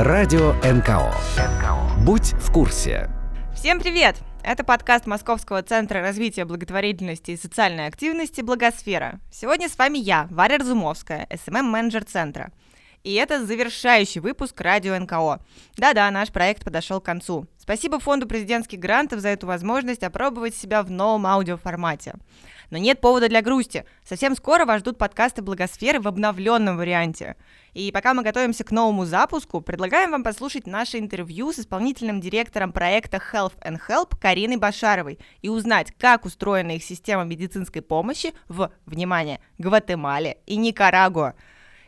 Радио НКО. Будь в курсе. Всем привет! Это подкаст Московского центра развития благотворительности и социальной активности «Благосфера». Сегодня с вами я, Варя Разумовская, СММ-менеджер центра. И это завершающий выпуск радио НКО. Да-да, наш проект подошел к концу. Спасибо фонду президентских грантов за эту возможность опробовать себя в новом аудиоформате. Но нет повода для грусти. Совсем скоро вас ждут подкасты Благосферы в обновленном варианте. И пока мы готовимся к новому запуску, предлагаем вам послушать наше интервью с исполнительным директором проекта Health and Help Кариной Башаровой и узнать, как устроена их система медицинской помощи в, внимание, Гватемале и Никарагуа.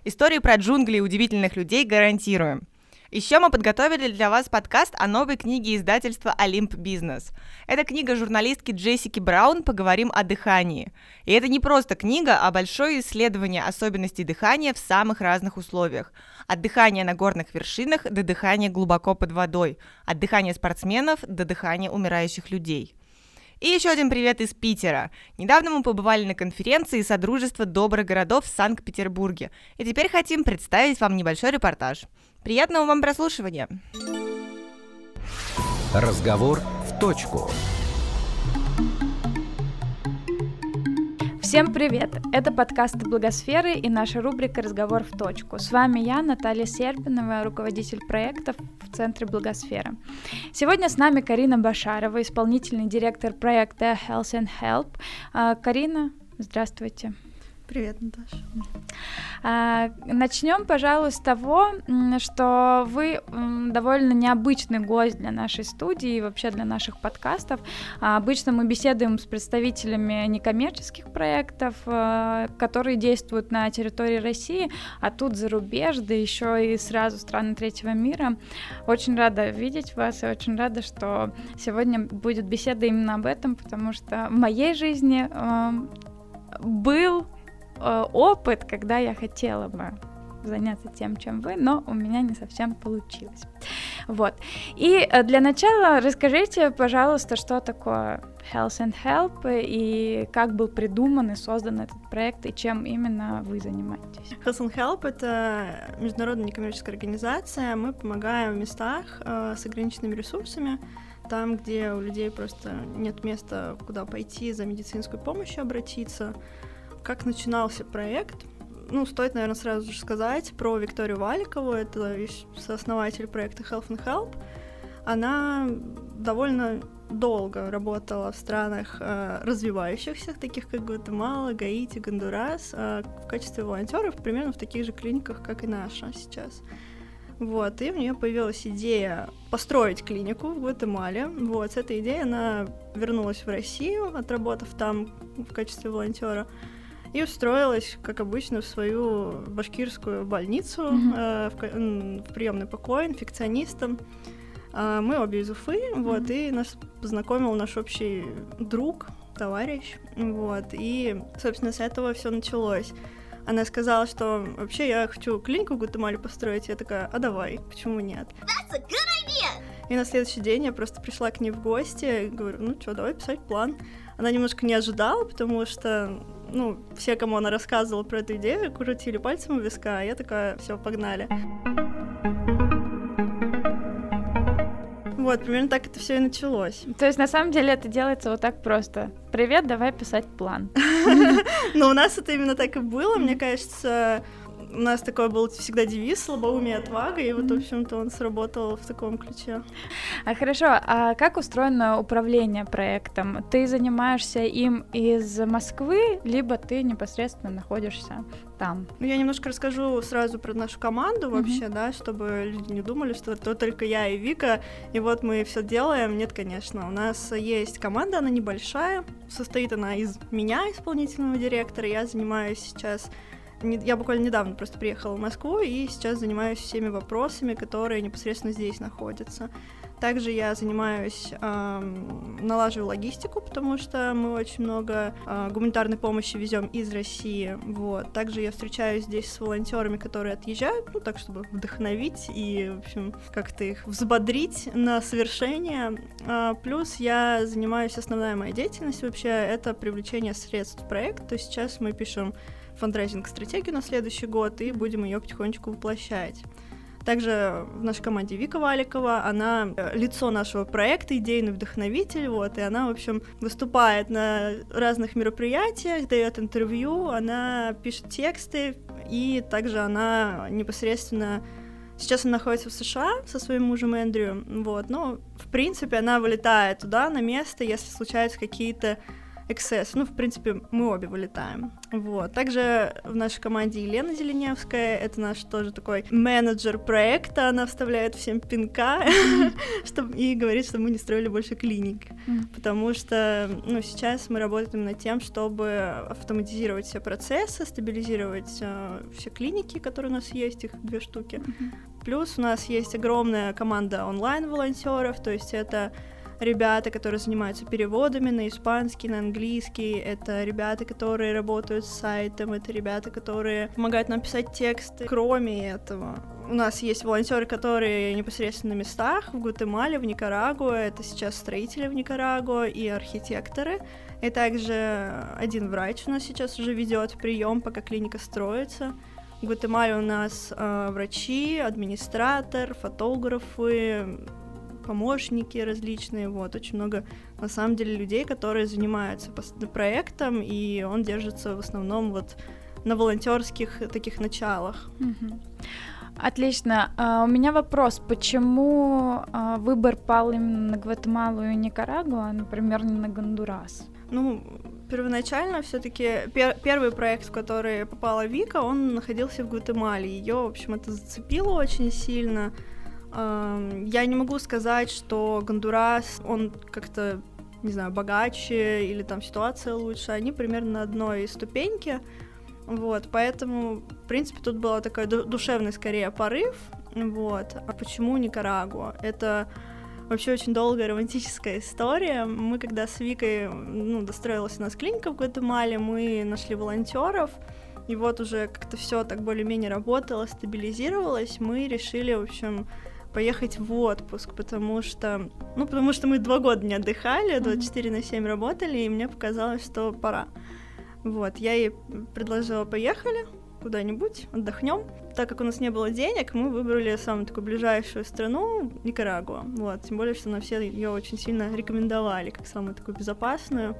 Истории про джунгли и удивительных людей гарантируем. Еще мы подготовили для вас подкаст о новой книге издательства «Олимп Бизнес». Это книга журналистки Джессики Браун «Поговорим о дыхании». И это не просто книга, а большое исследование особенностей дыхания в самых разных условиях. От дыхания на горных вершинах до дыхания глубоко под водой, от дыхания спортсменов до дыхания умирающих людей. И еще один привет из Питера. Недавно мы побывали на конференции Содружества добрых городов в Санкт-Петербурге. И теперь хотим представить вам небольшой репортаж. Приятного вам прослушивания! Разговор в точку. Всем привет! Это подкасты Благосферы и наша рубрика «Разговор в точку». С вами я, Наталья Сербинова, руководитель проектов в Центре Благосферы. Сегодня с нами Карина Башарова, исполнительный директор проекта Health and Help. А, Карина, здравствуйте. Привет, Наташа. А, начнем, пожалуй, с того, что вы довольно необычный гость для нашей студии и вообще для наших подкастов. А, обычно мы беседуем с представителями некоммерческих проектов, а, которые действуют на территории России, а тут зарубеж, да еще и сразу страны третьего мира. Очень рада видеть вас и очень рада, что сегодня будет беседа именно об этом, потому что в моей жизни был Э, опыт, когда я хотела бы заняться тем, чем вы, но у меня не совсем получилось. Вот. И э, для начала расскажите, пожалуйста, что такое Health and Help и как был придуман и создан этот проект и чем именно вы занимаетесь. Health and Help — это международная некоммерческая организация. Мы помогаем в местах э, с ограниченными ресурсами, там, где у людей просто нет места, куда пойти за медицинской помощью обратиться, как начинался проект? Ну, стоит, наверное, сразу же сказать про Викторию Валикову, это сооснователь проекта Health and Help. Она довольно долго работала в странах э, развивающихся, таких как Гватемала, Гаити, Гондурас, э, в качестве волонтеров, примерно в таких же клиниках, как и наша сейчас. Вот, и у нее появилась идея построить клинику в Гватемале. Вот, с этой идеей она вернулась в Россию, отработав там в качестве волонтера и устроилась, как обычно, в свою башкирскую больницу, mm-hmm. э, в, в приемный покой инфекционистом. Э, мы обе из Уфы, mm-hmm. вот, и нас познакомил наш общий друг, товарищ, вот, и, собственно, с этого все началось. Она сказала, что вообще я хочу клинику в Гватемале построить. Я такая, а давай, почему нет? That's a good idea! И на следующий день я просто пришла к ней в гости, говорю, ну что, давай писать план. Она немножко не ожидала, потому что ну, все, кому она рассказывала про эту идею, крутили пальцем у виска, а я такая, все, погнали. Вот, примерно так это все и началось. То есть, на самом деле, это делается вот так просто. Привет, давай писать план. Но у нас это именно так и было, мне кажется, у нас такой был всегда девиз «Слабоумие отвага», и вот, в общем-то, он сработал в таком ключе. А хорошо, а как устроено управление проектом? Ты занимаешься им из Москвы, либо ты непосредственно находишься там? Ну, я немножко расскажу сразу про нашу команду вообще, mm-hmm. да, чтобы люди не думали, что то только я и Вика, и вот мы все делаем. Нет, конечно, у нас есть команда, она небольшая, состоит она из меня, исполнительного директора, я занимаюсь сейчас я буквально недавно просто приехала в Москву и сейчас занимаюсь всеми вопросами, которые непосредственно здесь находятся. Также я занимаюсь, э, налаживаю логистику, потому что мы очень много э, гуманитарной помощи везем из России. Вот. Также я встречаюсь здесь с волонтерами, которые отъезжают, ну так, чтобы вдохновить и, в общем, как-то их взбодрить на совершение. А, плюс я занимаюсь, основная моя деятельность вообще, это привлечение средств в проект. То есть сейчас мы пишем фандрайзинг-стратегию на следующий год и будем ее потихонечку воплощать. Также в нашей команде Вика Валикова, она э, лицо нашего проекта, идейный вдохновитель, вот, и она, в общем, выступает на разных мероприятиях, дает интервью, она пишет тексты, и также она непосредственно Сейчас она находится в США со своим мужем Эндрю, вот, но, в принципе, она вылетает туда на место, если случаются какие-то эксцессы. Ну, в принципе, мы обе вылетаем. Вот. Также в нашей команде Елена Зеленевская, это наш тоже такой менеджер проекта, она вставляет всем пинка чтобы, и говорит, что мы не строили больше клиник, потому что, ну, сейчас мы работаем над тем, чтобы автоматизировать все процессы, стабилизировать э, все клиники, которые у нас есть, их две штуки. Плюс у нас есть огромная команда онлайн-волонтеров, то есть это ребята, которые занимаются переводами на испанский, на английский, это ребята, которые работают с сайтом, это ребята, которые помогают нам писать тексты. Кроме этого, у нас есть волонтеры, которые непосредственно на местах, в Гватемале, в Никарагуа, это сейчас строители в Никарагуа и архитекторы. И также один врач у нас сейчас уже ведет прием, пока клиника строится. В Гватемале у нас э, врачи, администратор, фотографы, помощники различные, вот, очень много, на самом деле, людей, которые занимаются проектом, и он держится в основном вот на волонтерских таких началах. Отлично. Uh, у меня вопрос, почему uh, выбор пал именно на Гватемалу и Никарагуа, например, не на Гондурас? Ну, первоначально все-таки пер первый проект, в который попала Вика, он находился в Гватемале. Ее, в общем, это зацепило очень сильно. Я не могу сказать, что Гондурас, он как-то, не знаю, богаче или там ситуация лучше. Они примерно на одной ступеньке. Вот, поэтому, в принципе, тут был такой душевный, скорее, порыв. Вот. А почему Никарагуа? Это вообще очень долгая романтическая история. Мы, когда с Викой, ну, достроилась у нас клиника в Гватемале, мы нашли волонтеров, и вот уже как-то все так более-менее работало, стабилизировалось, мы решили, в общем, поехать в отпуск, потому что, ну, потому что мы два года не отдыхали, 24 на 7 работали, и мне показалось, что пора. Вот, я ей предложила, поехали куда-нибудь, отдохнем. Так как у нас не было денег, мы выбрали самую такую ближайшую страну, Никарагуа. Вот, тем более, что нам все ее очень сильно рекомендовали, как самую такую безопасную.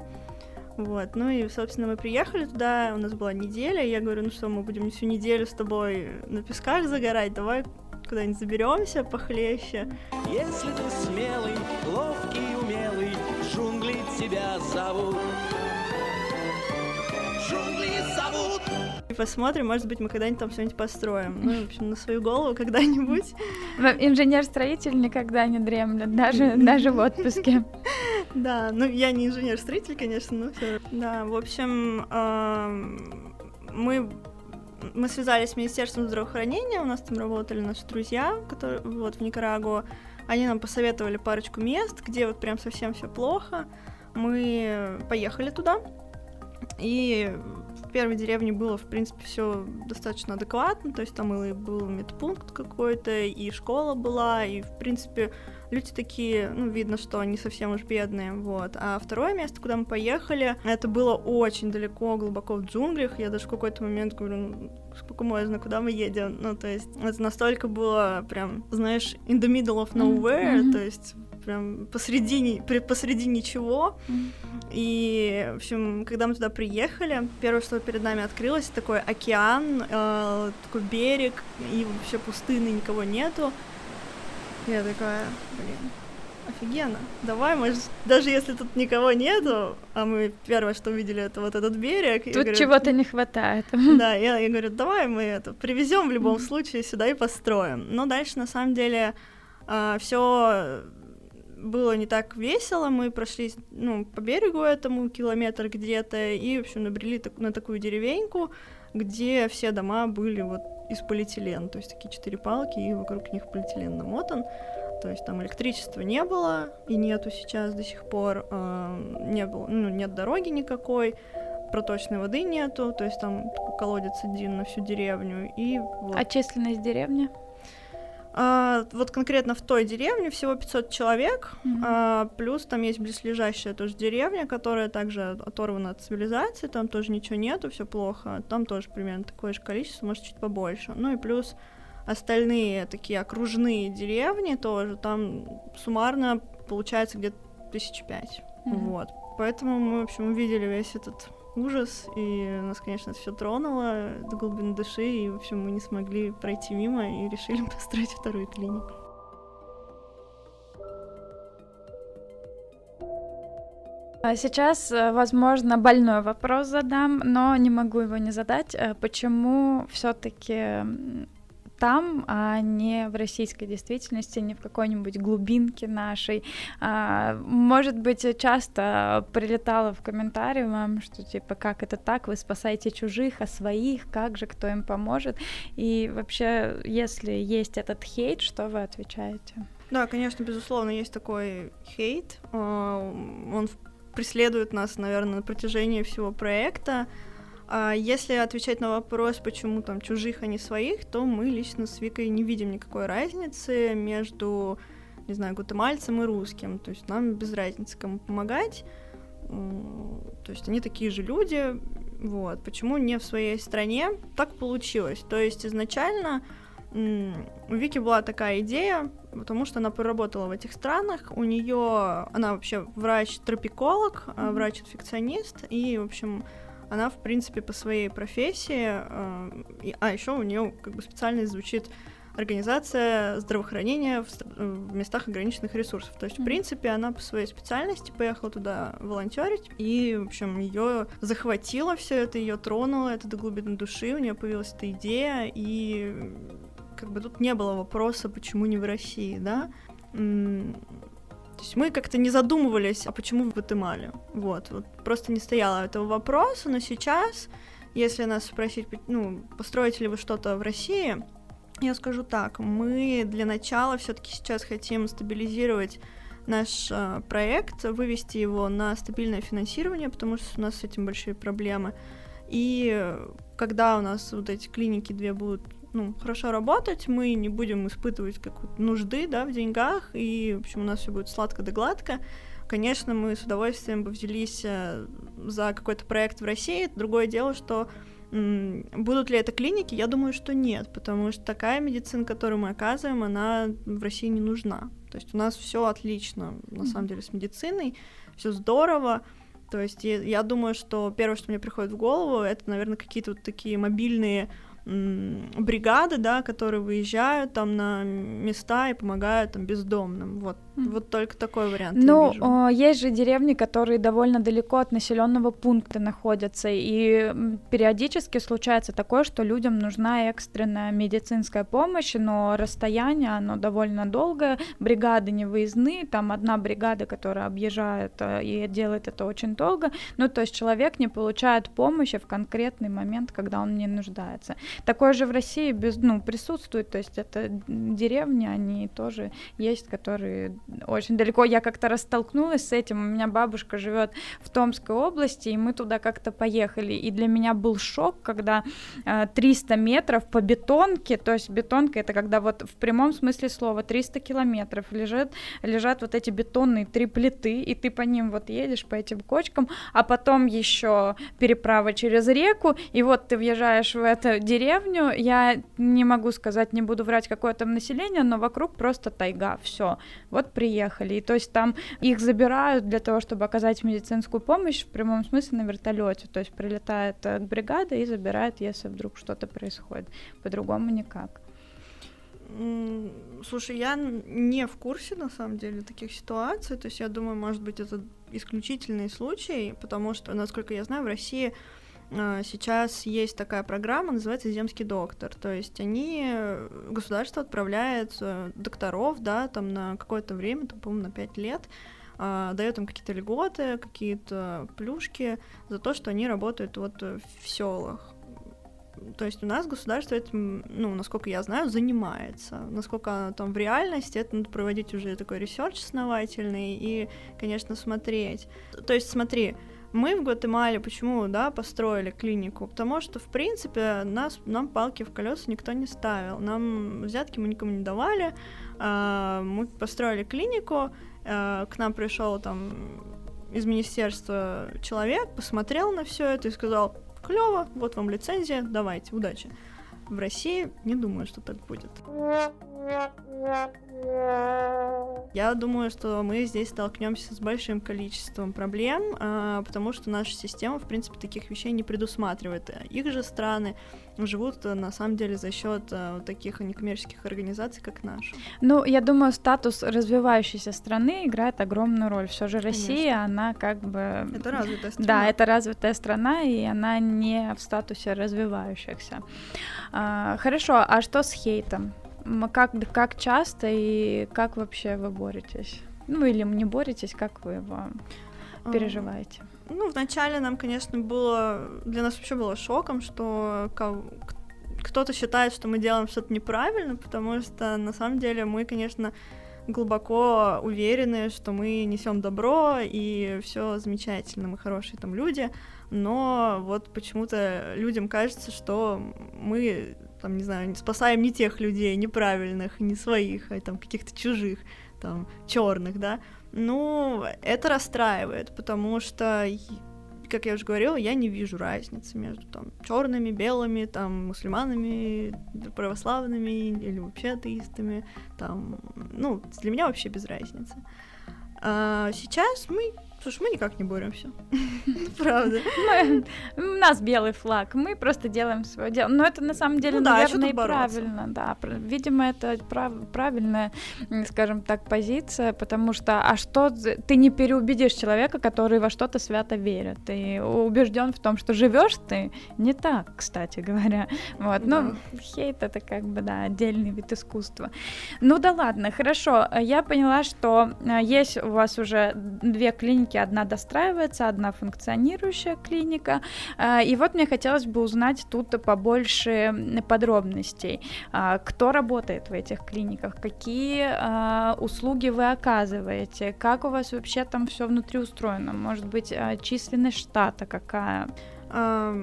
Вот, ну и, собственно, мы приехали туда, у нас была неделя, я говорю, ну что, мы будем всю неделю с тобой на песках загорать, давай куда-нибудь заберемся похлеще. Если ты смелый, ловкий, умелый, джунгли тебя зовут. Джунгли зовут. И посмотрим, может быть, мы когда-нибудь там что-нибудь построим. Ну, в общем, на свою голову когда-нибудь. Инженер-строитель никогда не дремлет, даже, даже в отпуске. Да, ну я не инженер-строитель, конечно, но все. Да, в общем, мы мы связались с Министерством здравоохранения, у нас там работали наши друзья, которые вот в Никарагуа. Они нам посоветовали парочку мест, где вот прям совсем все плохо. Мы поехали туда, и в первой деревне было, в принципе, все достаточно адекватно, то есть там и был медпункт какой-то, и школа была, и, в принципе, люди такие, ну, видно, что они совсем уж бедные, вот. А второе место, куда мы поехали, это было очень далеко, глубоко в джунглях, я даже в какой-то момент говорю, ну, сколько можно, куда мы едем, ну, то есть это настолько было прям, знаешь, in the middle of nowhere, mm-hmm. то есть прям посреди, посреди ничего. И, в общем, когда мы туда приехали, первое, что перед нами открылось, такой океан, э, такой берег, и вообще пустыны, никого нету. Я такая, блин, офигенно. Давай, может, даже если тут никого нету, а мы первое, что увидели, это вот этот берег. Тут чего-то не хватает. Да, я, я говорю, давай мы это привезем в любом случае сюда и построим. Но дальше, на самом деле, а, все было не так весело, мы прошли ну, по берегу этому километр где-то и, в общем, набрели на такую деревеньку, где все дома были вот из полиэтилена, то есть такие четыре палки, и вокруг них полиэтилен намотан. То есть там электричества не было и нету сейчас до сих пор, э, не было, ну, нет дороги никакой, проточной воды нету, то есть там колодец один на всю деревню и вот. А численность деревни? А, вот конкретно в той деревне всего 500 человек, mm-hmm. а, плюс там есть близлежащая тоже деревня, которая также оторвана от цивилизации, там тоже ничего нету, все плохо, там тоже примерно такое же количество, может чуть побольше. Ну и плюс остальные такие окружные деревни тоже, там суммарно получается где-то тысяч пять. Mm-hmm. Вот. Поэтому мы, в общем, увидели весь этот ужас, и нас, конечно, все тронуло до глубины души, и, в общем, мы не смогли пройти мимо и решили построить вторую клинику. А сейчас, э, возможно, больной вопрос задам, но не могу его не задать. Э, почему все-таки там, а не в российской действительности, не в какой-нибудь глубинке нашей. А, может быть, часто прилетало в комментарии вам, что типа, как это так, вы спасаете чужих, а своих, как же, кто им поможет? И вообще, если есть этот хейт, что вы отвечаете? Да, конечно, безусловно, есть такой хейт. А, он преследует нас, наверное, на протяжении всего проекта. А если отвечать на вопрос, почему там чужих, а не своих, то мы лично с Викой не видим никакой разницы между, не знаю, гватемальцем и русским. То есть нам без разницы, кому помогать. То есть они такие же люди. Вот. Почему не в своей стране? Так получилось. То есть изначально у Вики была такая идея, потому что она проработала в этих странах. У нее она вообще врач-тропиколог, mm-hmm. врач-инфекционист, и, в общем, она, в принципе, по своей профессии, э, и, а еще у нее как бы специально звучит организация здравоохранения в, в местах ограниченных ресурсов. То есть, mm-hmm. в принципе, она по своей специальности поехала туда волонтерить, и, в общем, ее захватило все это, ее тронуло, это до глубины души, у нее появилась эта идея, и как бы тут не было вопроса, почему не в России, да. То есть мы как-то не задумывались, а почему в Гватемале? Вот, вот просто не стояло этого вопроса, но сейчас, если нас спросить, ну, построите ли вы что-то в России, я скажу так, мы для начала все-таки сейчас хотим стабилизировать наш э, проект, вывести его на стабильное финансирование, потому что у нас с этим большие проблемы. И когда у нас вот эти клиники две будут ну, хорошо работать, мы не будем испытывать какую-то нужды, да, в деньгах, и, в общем, у нас все будет сладко да гладко. Конечно, мы с удовольствием бы взялись э, за какой-то проект в России. Другое дело, что Будут ли это клиники? Я думаю, что нет, потому что такая медицина, которую мы оказываем, она в России не нужна. То есть у нас все отлично, на самом деле, с медициной, все здорово. То есть я, я думаю, что первое, что мне приходит в голову, это, наверное, какие-то вот такие мобильные бригады, да, которые выезжают там на места и помогают там бездомным. Вот, mm. вот только такой вариант. Ну, я вижу. есть же деревни, которые довольно далеко от населенного пункта находятся, и периодически случается такое, что людям нужна экстренная медицинская помощь, но расстояние, оно довольно долгое, бригады не выездные, там одна бригада, которая объезжает э, и делает это очень долго, ну, то есть человек не получает помощи в конкретный момент, когда он не нуждается. Такое же в России без, ну, присутствует, то есть это деревни, они тоже есть, которые очень далеко. Я как-то растолкнулась с этим, у меня бабушка живет в Томской области, и мы туда как-то поехали, и для меня был шок, когда э, 300 метров по бетонке, то есть бетонка это когда вот в прямом смысле слова 300 километров лежат, лежат вот эти бетонные три плиты, и ты по ним вот едешь по этим кочкам, а потом еще переправа через реку, и вот ты въезжаешь в это деревню, деревню, я не могу сказать, не буду врать, какое там население, но вокруг просто тайга, все. Вот приехали. И то есть там их забирают для того, чтобы оказать медицинскую помощь в прямом смысле на вертолете. То есть прилетает э, бригада и забирает, если вдруг что-то происходит. По-другому никак. Слушай, я не в курсе, на самом деле, таких ситуаций. То есть я думаю, может быть, это исключительный случай, потому что, насколько я знаю, в России сейчас есть такая программа, называется «Земский доктор». То есть они, э, государство отправляет э, докторов, да, там на какое-то время, там, по-моему, на 5 лет, а, дает им какие-то льготы, какие-то плюшки за то, что они работают вот в селах. То есть у нас государство этим, ну, насколько я знаю, занимается. Насколько там в реальности, это надо проводить уже такой research основательный и, конечно, смотреть. То есть смотри, мы в Гватемале почему, да, построили клинику? Потому что, в принципе, нас, нам палки в колеса никто не ставил. Нам взятки мы никому не давали. А, мы построили клинику, а, к нам пришел там из министерства человек, посмотрел на все это и сказал, клево, вот вам лицензия, давайте, удачи. в России не думаю, что так будет. Я думаю, что мы здесь столкнемся с большим количеством проблем, а, потому что наша система, в принципе, таких вещей не предусматривает. Их же страны живут э, на самом деле за счет э, таких некоммерческих организаций, как наша. Ну, я думаю, статус развивающейся страны играет огромную роль. Все же Россия, Конечно. она как бы... Это развитая страна. Да, это развитая страна, и она не в статусе развивающихся. А, хорошо, а что с хейтом? Как, как часто и как вообще вы боретесь? Ну или не боретесь, как вы его переживаете? Ну, вначале нам, конечно, было... Для нас вообще было шоком, что кто-то считает, что мы делаем что-то неправильно, потому что на самом деле мы, конечно, глубоко уверены, что мы несем добро и все замечательно, мы хорошие там люди, но вот почему-то людям кажется, что мы там, не знаю, спасаем не тех людей, неправильных, не своих, а там каких-то чужих, там, черных, да. Ну, это расстраивает, потому что, как я уже говорила, я не вижу разницы между там черными, белыми, там, мусульманами, православными или вообще атеистами, там, ну, для меня вообще без разницы. А сейчас мы Слушай, мы никак не боремся. Правда. у нас белый флаг, мы просто делаем свое дело. Но это на самом деле, ну, да, наверное, и правильно. Да, видимо, это прав, правильная, скажем так, позиция, потому что, а что ты не переубедишь человека, который во что-то свято верит, и убежден в том, что живешь ты не так, кстати говоря. Вот, да. ну, хейт это как бы, да, отдельный вид искусства. Ну да ладно, хорошо, я поняла, что э, есть у вас уже две клиники клинике одна достраивается, одна функционирующая клиника. А, и вот мне хотелось бы узнать тут побольше подробностей. А, кто работает в этих клиниках? Какие а, услуги вы оказываете? Как у вас вообще там все внутри устроено? Может быть, численность штата какая?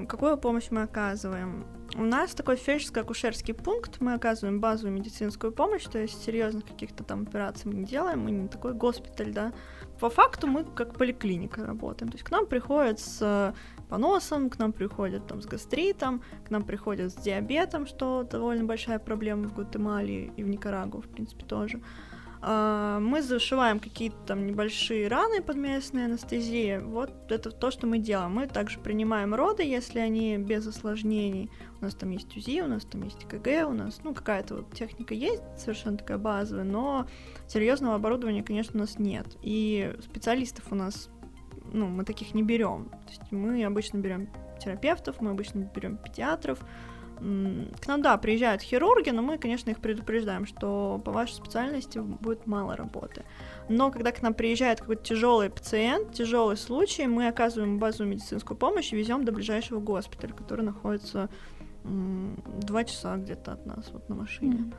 Какую помощь мы оказываем? У нас такой фельдшерско-акушерский пункт, мы оказываем базовую медицинскую помощь, то есть серьезных каких-то там операций мы не делаем, мы не такой госпиталь, да, по факту мы как поликлиника работаем. То есть к нам приходят с поносом, к нам приходят там с гастритом, к нам приходят с диабетом, что довольно большая проблема в Гватемале и в Никарагуа, в принципе, тоже. А, мы зашиваем какие-то там небольшие раны под местной анестезией. Вот это то, что мы делаем. Мы также принимаем роды, если они без осложнений. У нас там есть УЗИ, у нас там есть КГ, у нас, ну, какая-то вот техника есть, совершенно такая базовая, но серьезного оборудования, конечно, у нас нет. И специалистов у нас, ну, мы таких не берем. То есть мы обычно берем терапевтов, мы обычно берем педиатров, к нам, да, приезжают хирурги, но мы, конечно, их предупреждаем, что по вашей специальности будет мало работы. Но когда к нам приезжает какой-то тяжелый пациент, тяжелый случай, мы оказываем базовую медицинскую помощь и везем до ближайшего госпиталя, который находится два часа где-то от нас вот на машине. Mm-hmm.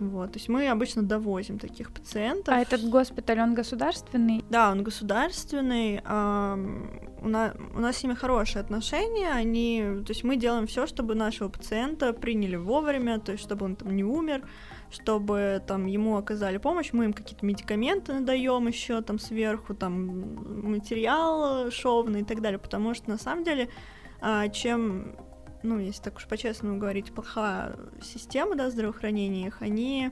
Вот, то есть мы обычно довозим таких пациентов. А этот госпиталь, он государственный? Да, он государственный. у, нас, у нас с ними хорошие отношения. Они, то есть мы делаем все, чтобы нашего пациента приняли вовремя, то есть чтобы он там не умер, чтобы там ему оказали помощь, мы им какие-то медикаменты надаем еще там сверху, там материал шовный и так далее, потому что на самом деле а, чем ну, если так уж по-честному говорить, плохая система, да, здравоохранения их, они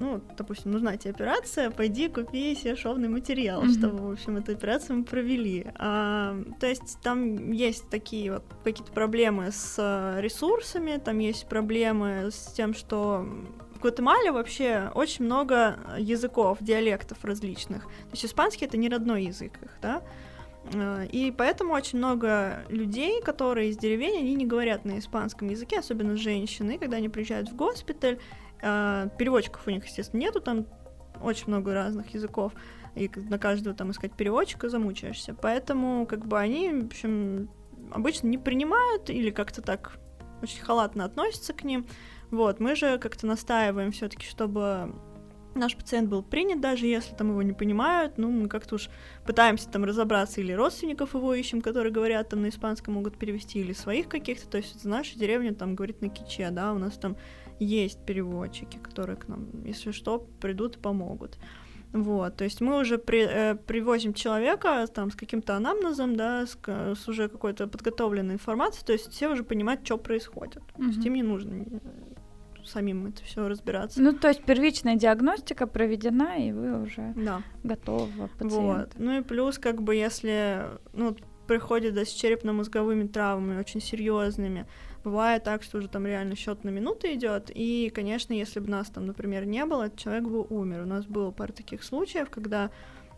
ну, допустим, нужна тебе операция, пойди купи себе шовный материал, mm-hmm. чтобы, в общем, эту операцию мы провели. А, то есть там есть такие вот какие-то проблемы с ресурсами, там есть проблемы с тем, что в Гватемале вообще очень много языков, диалектов различных. То есть испанский это не родной язык их, да, Э, и поэтому очень много людей, которые из деревень, они не говорят на испанском языке, особенно женщины, когда они приезжают в госпиталь, э, переводчиков у них, естественно, нету, там очень много разных языков, и на каждого там искать переводчика замучаешься. Поэтому, как бы, они, в общем, обычно не принимают или как-то так очень халатно относятся к ним. Вот, мы же как-то настаиваем все-таки, чтобы наш пациент был принят, даже если там его не понимают, ну, мы как-то уж пытаемся там разобраться, или родственников его ищем, которые говорят там на испанском, могут перевести, или своих каких-то, то есть наша деревня там говорит на киче, да, у нас там есть переводчики, которые к нам, если что, придут и помогут. Вот, то есть мы уже при, э, привозим человека там с каким-то анамнезом, да, с, с уже какой-то подготовленной информацией, то есть все уже понимают, что происходит. Mm-hmm. То есть им не нужно самим это все разбираться. Ну, то есть первичная диагностика проведена, и вы уже да. готовы пациент. Вот. Ну и плюс, как бы, если ну, приходит да, с черепно-мозговыми травмами очень серьезными, бывает так, что уже там реально счет на минуты идет. И, конечно, если бы нас там, например, не было, этот человек бы умер. У нас было пара таких случаев, когда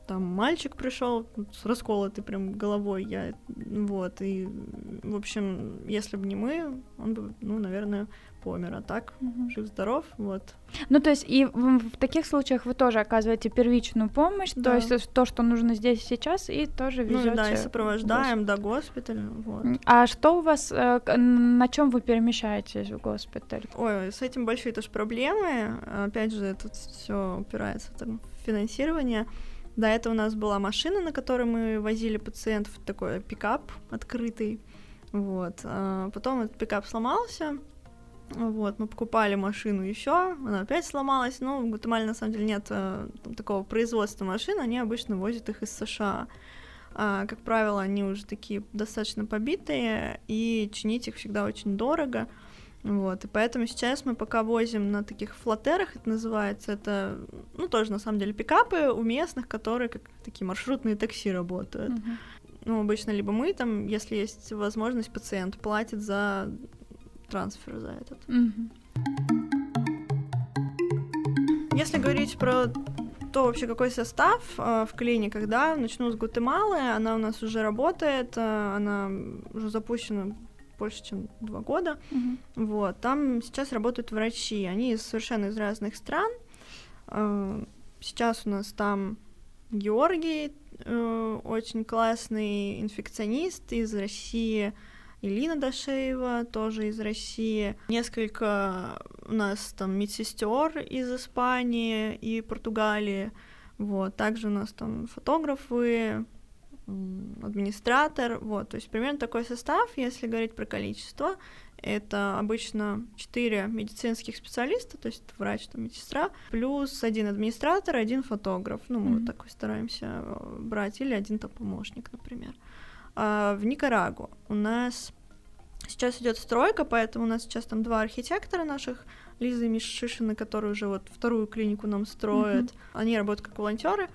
там мальчик пришел с расколотой прям головой, я вот и в общем, если бы не мы, он бы, ну, наверное, помер, а так угу. жив-здоров, вот. Ну, то есть и в, в таких случаях вы тоже оказываете первичную помощь, да. то есть то, что нужно здесь сейчас, и тоже везете. Ну, да, и сопровождаем до госпиталя, вот. А что у вас, э, на чем вы перемещаетесь в госпиталь? Ой, с этим большие тоже проблемы, опять же, тут все упирается в финансирование. До этого у нас была машина, на которой мы возили пациентов, такой пикап открытый, вот. А потом этот пикап сломался, вот, мы покупали машину еще, она опять сломалась. Ну, в Гватемале на самом деле нет э, такого производства машин, они обычно возят их из США. А, как правило, они уже такие достаточно побитые, и чинить их всегда очень дорого. Вот, и поэтому сейчас мы пока возим на таких флотерах, это называется, это, ну, тоже на самом деле пикапы у местных, которые как такие маршрутные такси работают. Uh-huh. Ну, обычно либо мы там, если есть возможность, пациент платит за трансфер за этот. Mm-hmm. Если говорить про то вообще какой состав э, в клиниках, да, начну с Гватемалы, она у нас уже работает, э, она уже запущена больше, чем два года, mm-hmm. вот, там сейчас работают врачи, они совершенно из разных стран, э, сейчас у нас там Георгий, э, очень классный инфекционист из России, Илина Дашеева, тоже из России. Несколько у нас там медсестер из Испании и Португалии. Вот. Также у нас там фотографы, администратор, вот, то есть примерно такой состав, если говорить про количество, это обычно 4 медицинских специалиста, то есть врач, там, медсестра, плюс один администратор, один фотограф, ну, мы mm-hmm. вот так стараемся э, брать, или один там помощник, например. А, в Никарагу у нас сейчас идет стройка, поэтому у нас сейчас там два архитектора наших, Лиза и Миша которые уже вот вторую клинику нам строят. Mm-hmm. Они работают как волонтеры.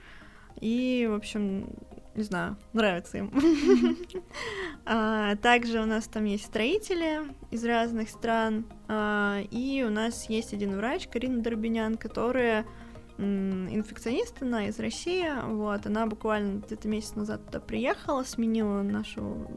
И, в общем, не знаю, нравится им. а, также у нас там есть строители из разных стран. А, и у нас есть один врач, Карина Дорбинян, которая инфекционист, она из России, вот, она буквально где-то месяц назад туда приехала, сменила нашу,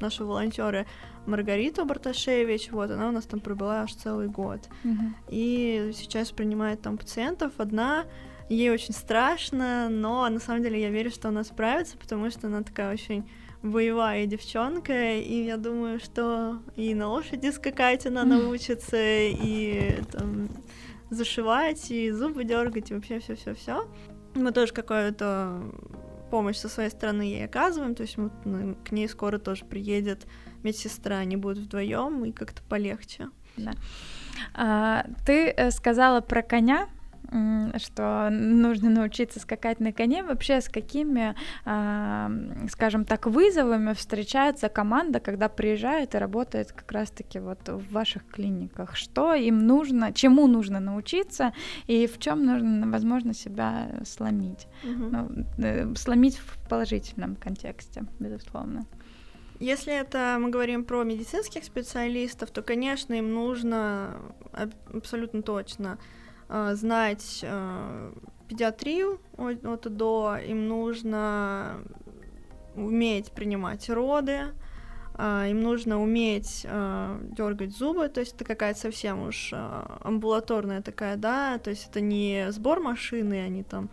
нашу волонтера Маргариту Барташевич, вот, она у нас там пробыла аж целый год, uh-huh. и сейчас принимает там пациентов. Одна, ей очень страшно, но на самом деле я верю, что она справится, потому что она такая очень боевая девчонка, и я думаю, что и на лошади скакать она научится, и там зашивать, и зубы дергать, и вообще все-все-все. Мы тоже какую-то помощь со своей стороны ей оказываем, то есть мы, к ней скоро тоже приедет медсестра, они будут вдвоем и как-то полегче. Да. А, ты э, сказала про коня, что нужно научиться скакать на коне. Вообще, с какими, скажем так, вызовами встречается команда, когда приезжает и работает как раз-таки вот в ваших клиниках? Что им нужно, чему нужно научиться и в чем нужно, возможно, себя сломить? Угу. Ну, сломить в положительном контексте, безусловно. Если это мы говорим про медицинских специалистов, то, конечно, им нужно абсолютно точно э, знать э, педиатрию от, от до, им нужно уметь принимать роды, э, им нужно уметь э, дергать зубы, то есть это какая-то совсем уж э, амбулаторная такая, да, то есть это не сбор машины, они там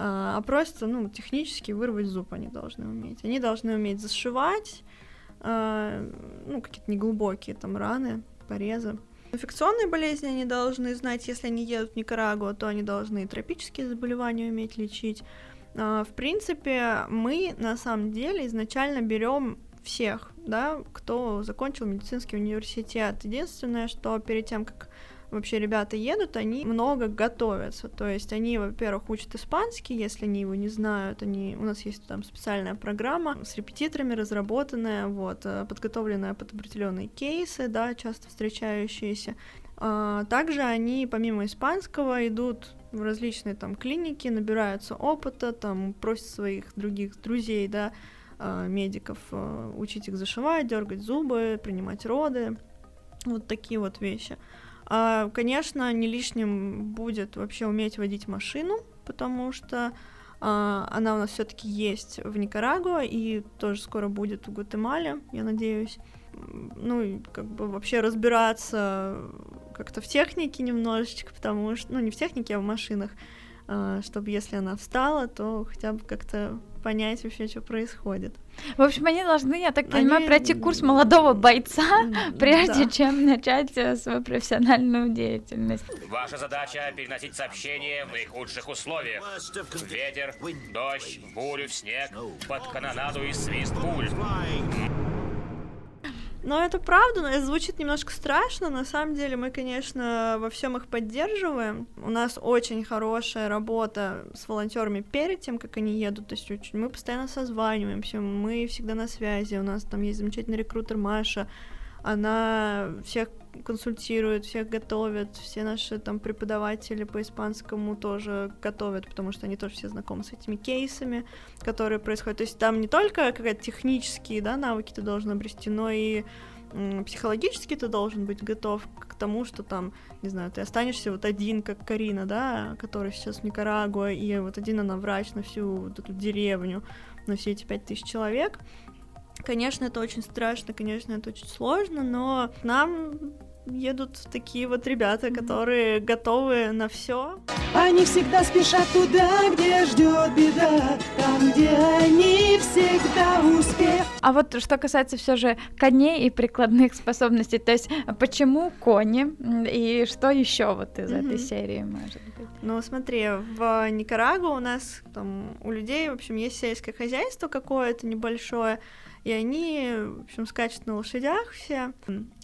а просто, ну, технически вырвать зуб они должны уметь. Они должны уметь зашивать, ну, какие-то неглубокие там раны, порезы. Инфекционные болезни они должны знать, если они едут в Никарагуа, то они должны тропические заболевания уметь лечить. А, в принципе, мы на самом деле изначально берем всех, да, кто закончил медицинский университет. Единственное, что перед тем, как вообще ребята едут, они много готовятся. То есть они, во-первых, учат испанский, если они его не знают. Они... У нас есть там специальная программа с репетиторами разработанная, вот, э, подготовленная под определенные кейсы, да, часто встречающиеся. А, также они, помимо испанского, идут в различные там клиники, набираются опыта, там просят своих других друзей, да, а, медиков а, учить их зашивать, дергать зубы, принимать роды, вот такие вот вещи. А, конечно, не лишним будет вообще уметь водить машину, потому что а, она у нас все-таки есть в Никарагуа и тоже скоро будет в Гватемале, я надеюсь. Ну, как бы вообще разбираться как-то в технике немножечко, потому что, ну, не в технике, а в машинах, а, чтобы если она встала, то хотя бы как-то понять вообще, что происходит. В общем, они должны, я так понимаю, они... пройти курс молодого бойца, прежде да. чем начать э, свою профессиональную деятельность. Ваша задача переносить сообщения в наихудших условиях. Ветер, дождь, бурю, в снег, под канонаду и свист пуль. Но это правда, но это звучит немножко страшно. На самом деле мы, конечно, во всем их поддерживаем. У нас очень хорошая работа с волонтерами перед тем, как они едут. То есть мы постоянно созваниваемся, мы всегда на связи. У нас там есть замечательный рекрутер Маша. Она всех консультирует, всех готовит, все наши там преподаватели по испанскому тоже готовят, потому что они тоже все знакомы с этими кейсами, которые происходят. То есть там не только какие-то технические да, навыки ты должен обрести, но и психологически ты должен быть готов к тому, что там, не знаю, ты останешься вот один, как Карина, да, которая сейчас в Никарагуа, и вот один она врач на всю вот эту деревню, на все эти пять тысяч человек. Конечно, это очень страшно, конечно, это очень сложно, но нам едут такие вот ребята, которые готовы на все. Они всегда спешат туда, где ждет беда, там, где они всегда успех. А вот что касается все же коней и прикладных способностей, то есть почему кони и что еще вот из mm-hmm. этой серии может быть? Ну смотри, в Никарагуа у нас там у людей, в общем, есть сельское хозяйство какое-то небольшое, и они, в общем, скачут на лошадях все.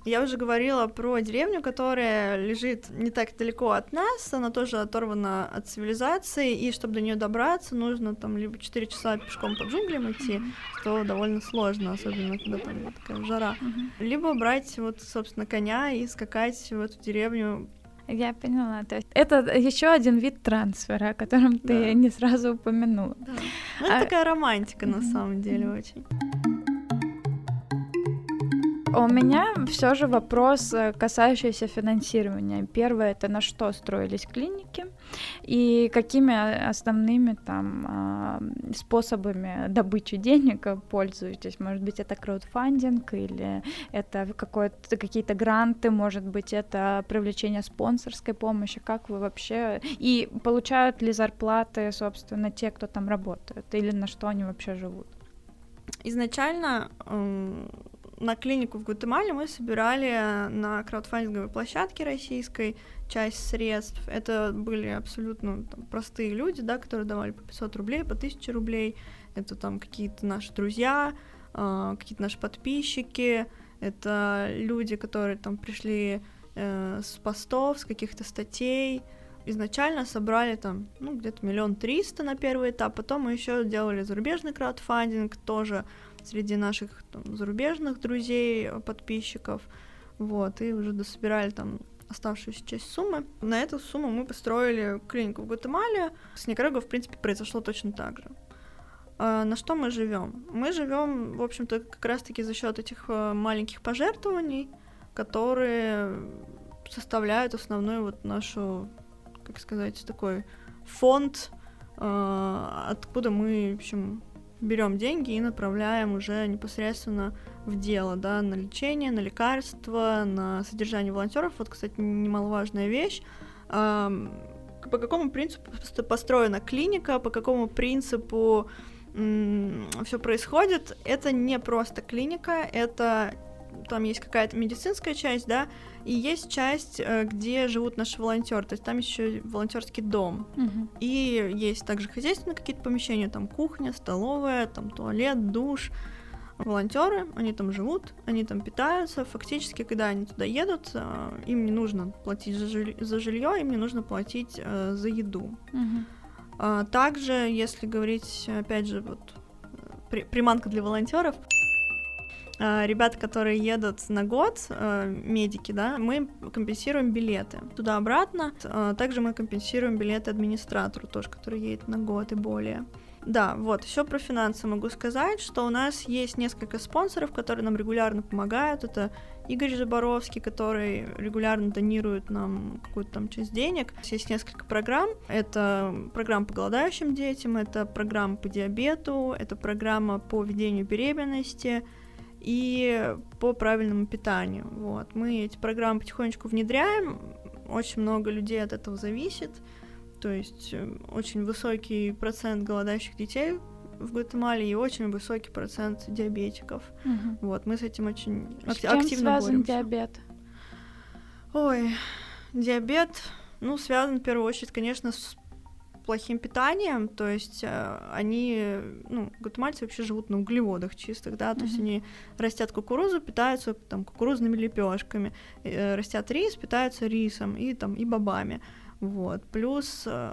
Я уже говорила про деревню, которая лежит не так далеко от нас, она тоже оторвана от цивилизации, и чтобы до нее добраться, нужно там либо 4 часа пешком по джунглям идти, что довольно сложно, особенно когда там такая жара, либо брать вот, собственно, коня и скакать в эту деревню я поняла. То есть это еще один вид трансфера, о котором да. ты не сразу упомянула. Да. Ну, это а... такая романтика на самом деле очень. У меня все же вопрос, э, касающийся финансирования. Первое, это на что строились клиники и какими основными там а, способами добычи денег пользуетесь? Может быть, это краудфандинг или это какие-то гранты, может быть, это привлечение спонсорской помощи? Как вы вообще... И получают ли зарплаты, собственно, те, кто там работает? Или на что они вообще живут? Изначально на клинику в Гватемале мы собирали на краудфандинговой площадке российской часть средств. Это были абсолютно там, простые люди, да, которые давали по 500 рублей, по 1000 рублей. Это там какие-то наши друзья, э, какие-то наши подписчики. Это люди, которые там пришли э, с постов, с каких-то статей. Изначально собрали там, ну, где-то миллион триста на первый этап, потом мы еще делали зарубежный краудфандинг, тоже среди наших там, зарубежных друзей, э, подписчиков, вот, и уже дособирали там оставшуюся часть суммы. На эту сумму мы построили клинику в Гватемале. С Никарагуа, в принципе, произошло точно так же. А на что мы живем? Мы живем, в общем-то, как раз-таки за счет этих э, маленьких пожертвований, которые составляют основной вот нашу, как сказать, такой фонд, э, откуда мы, в общем, берем деньги и направляем уже непосредственно в дело, да, на лечение, на лекарства, на содержание волонтеров. Вот, кстати, немаловажная вещь. По какому принципу построена клиника, по какому принципу все происходит? Это не просто клиника, это там есть какая-то медицинская часть, да, и есть часть, э, где живут наши волонтеры, то есть там еще волонтерский дом. Угу. И есть также хозяйственные какие-то помещения, там кухня, столовая, там туалет, душ. волонтеры, они там живут, они там питаются. Фактически, когда они туда едут, э, им не нужно платить за, жиль- за жилье, им не нужно платить э, за еду. А также, если говорить, опять же, вот при- приманка для волонтеров, а, ребята, которые едут на год, э, медики, да, мы компенсируем билеты туда-обратно. А, Также мы компенсируем билеты администратору тоже, который едет на год и более. Да, вот, еще про финансы могу сказать, что у нас есть несколько спонсоров, которые нам регулярно помогают. Это Игорь Заборовский, который регулярно донирует нам какую-то там часть денег. Есть несколько программ. Это программа по голодающим детям, это программа по диабету, это программа по ведению беременности и по правильному питанию. Вот. Мы эти программы потихонечку внедряем. Очень много людей от этого зависит. То есть э, очень высокий процент голодающих детей в Гватемале и очень высокий процент диабетиков. Мгм. Вот, мы с этим очень С ак- чем активно связан боремся. диабет? Ой, диабет, ну, связан в первую очередь, конечно, с плохим питанием, то есть э, они, ну, гватемальцы вообще живут на углеводах чистых, да, то есть Мгм. они растят кукурузу, питаются там кукурузными лепешками, э, растят рис, питаются рисом и там и бобами, вот. Плюс э,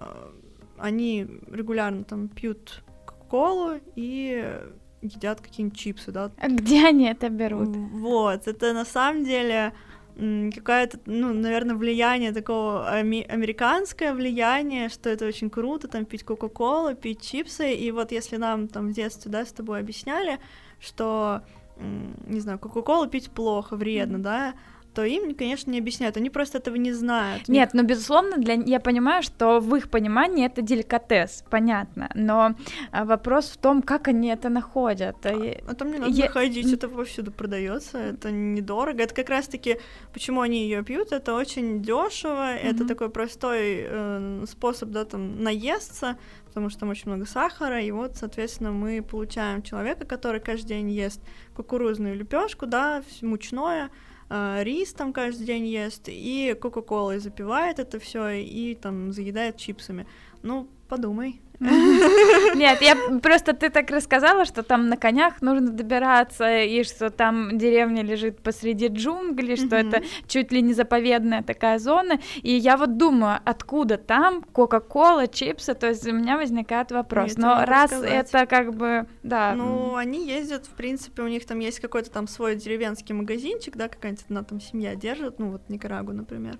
они регулярно там пьют колу и едят какие-нибудь чипсы, да, А Где они это берут? вот, это на самом деле какое-то, ну, наверное, влияние такого американское влияние, что это очень круто, там, пить Кока-Колу, пить чипсы, и вот если нам там в детстве, да, с тобой объясняли, что, не знаю, Кока-Колу пить плохо, вредно, да, то им, конечно, не объясняют, они просто этого не знают. Нет, ну безусловно, для я понимаю, что в их понимании это деликатес, понятно. Но а, вопрос в том, как они это находят. И- А там не надо Я- находить, это повсюду продается, это недорого. Это как раз-таки, почему они ее пьют, это очень дешево, это Мгм. такой простой э, способ, да, там, наесться, потому что там очень много сахара, и вот, соответственно, мы получаем человека, который каждый день ест кукурузную лепешку, да, мучное, рис там каждый день ест, и кока-колой запивает это все и там заедает чипсами. Ну, подумай. Нет, я просто ты так рассказала, что там на конях нужно добираться, и что там деревня лежит посреди джунглей, что это чуть ли не заповедная такая зона. И я вот думаю, откуда там Кока-Кола, чипсы, то есть у меня возникает вопрос. Но раз сказать. это как бы, да. Ну, они ездят, в принципе, у них там есть какой-то там свой деревенский магазинчик, да, какая-нибудь одна там семья держит, ну вот Никарагу, например.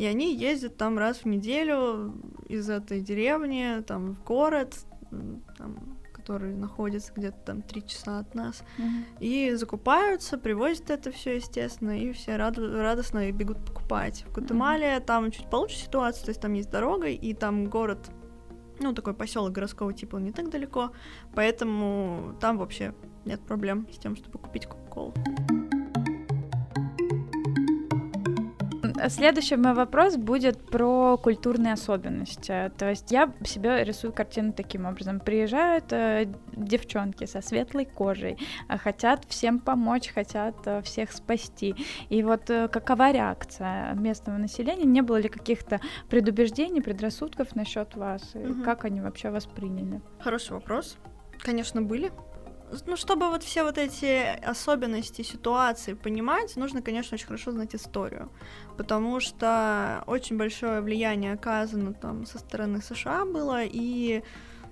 И они ездят там раз в неделю из этой деревни, там, в город, там, который находится где-то там три часа от нас, Мгм. и закупаются, привозят это все, естественно, и все раду- радостно и бегут покупать. В Гватемале там чуть получше ситуация, то есть там есть дорога, и там город, ну, такой поселок городского типа, он не так далеко, поэтому там вообще нет проблем с тем, чтобы купить Кока-Колу. Следующий мой вопрос будет про культурные особенности. То есть я себе рисую картину таким образом. Приезжают э, девчонки со светлой кожей, а хотят всем помочь, хотят э, всех спасти. И вот э, какова реакция местного населения? Не было ли каких-то предубеждений, предрассудков насчет вас? И Мгм. Как они вообще восприняли? Хороший вопрос. Конечно, были. Ну, чтобы вот все вот эти особенности ситуации понимать, нужно, конечно, очень хорошо знать историю, потому что очень большое влияние оказано там со стороны США было, и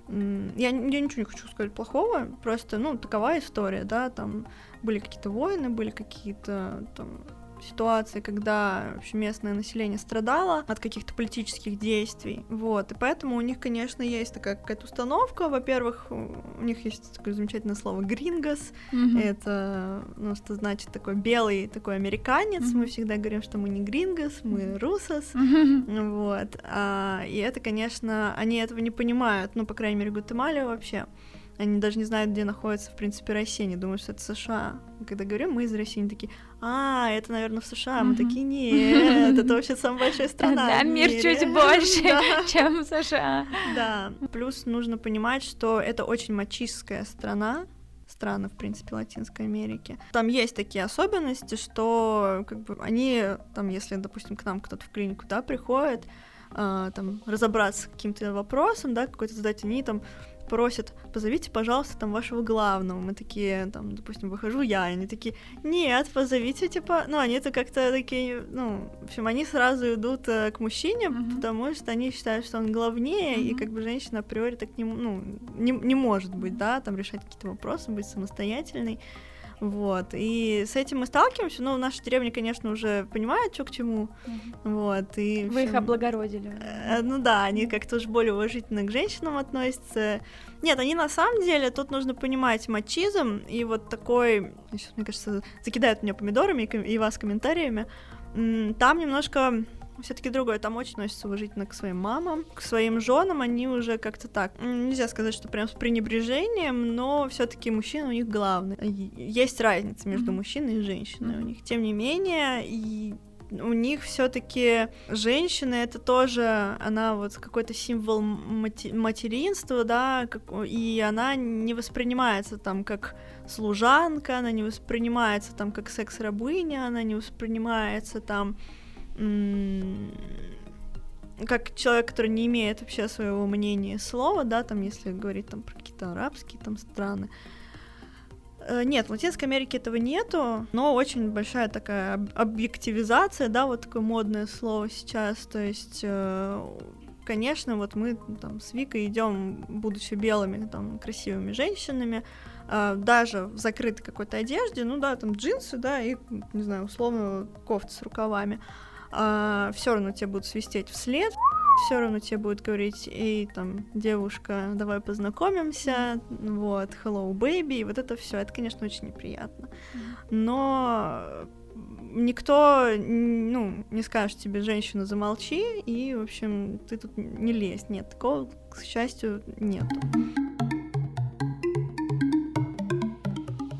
я, я ничего не хочу сказать плохого, просто, ну, такова история, да, там были какие-то войны, были какие-то там ситуации, когда вообще местное население страдало от каких-то политических действий, вот, и поэтому у них, конечно, есть такая какая-то установка, во-первых, у них есть такое замечательное слово «грингос», это, ну, что значит такой белый, такой американец, Мгм. мы всегда говорим, что мы не грингос, мы русос, Мгм. вот, а, и это, конечно, они этого не понимают, ну, по крайней мере, в Гватемале вообще. Они даже не знают, где находится, в принципе, Россия, они думают, что это США. И когда говорим, мы из России, они такие, а, это, наверное, в США. Мы такие, нет, это вообще самая большая страна Да, мир мире». чуть больше, чем США. Да, плюс нужно понимать, что это очень мачистская страна, страны, в принципе, Латинской Америки. Там есть такие особенности, что как бы они, там, если, допустим, к нам кто-то в клинику, да, приходит, а, там, разобраться с каким-то вопросом, да, какой-то задать, они там просят, позовите, пожалуйста, там вашего главного. Мы такие, там, допустим, выхожу я, и они такие, нет, позовите, типа, ну, они это как-то такие, ну, в общем, они сразу идут э, к мужчине, Мгм. потому что они считают, что он главнее, и Мгм. как бы женщина априори так не, ну, не, не может быть, да, там решать какие-то вопросы, быть самостоятельной. Вот, и с этим мы сталкиваемся, ну, наша деревня, конечно, уже понимает, что к чему, Мгм. вот, и... Вы их облагородили. Э, Ну да, они как-то уже более уважительно к женщинам относятся. Нет, они на самом деле, тут нужно понимать мачизм и вот такой, сейчас, мне кажется, закидают меня помидорами и, и вас комментариями. Там немножко все-таки другое, там очень относятся уважительно к своим мамам, к своим женам, они уже как-то так. Нельзя сказать, что прям с пренебрежением, но все-таки мужчина у них главный. Есть разница между мужчиной и женщиной у них. Тем не менее, и у них все-таки женщина это тоже она вот какой-то символ мати- материнства, да, как- и она не воспринимается там как служанка, она не воспринимается там как секс-рабыня, она не воспринимается там как человек, который не имеет вообще своего мнения слова, да, там, если говорить там про какие-то арабские там страны. Э, Нет, в Латинской Америке этого нету, но очень большая такая об- объективизация, да, вот такое модное слово сейчас, то есть, э, конечно, вот мы там с Викой идем, будучи белыми, там, красивыми женщинами, э, даже в закрытой какой-то одежде, ну да, там джинсы, да, и, не знаю, условно, кофта с рукавами, все равно тебе будут свистеть вслед, все равно тебе будет говорить, эй, там, девушка, давай познакомимся, вот, hello, baby, и вот это все, это, конечно, очень неприятно. Но никто, ну, не скажет тебе, женщина, замолчи, и, в общем, ты тут не лезь. Нет, такого, к счастью, нету.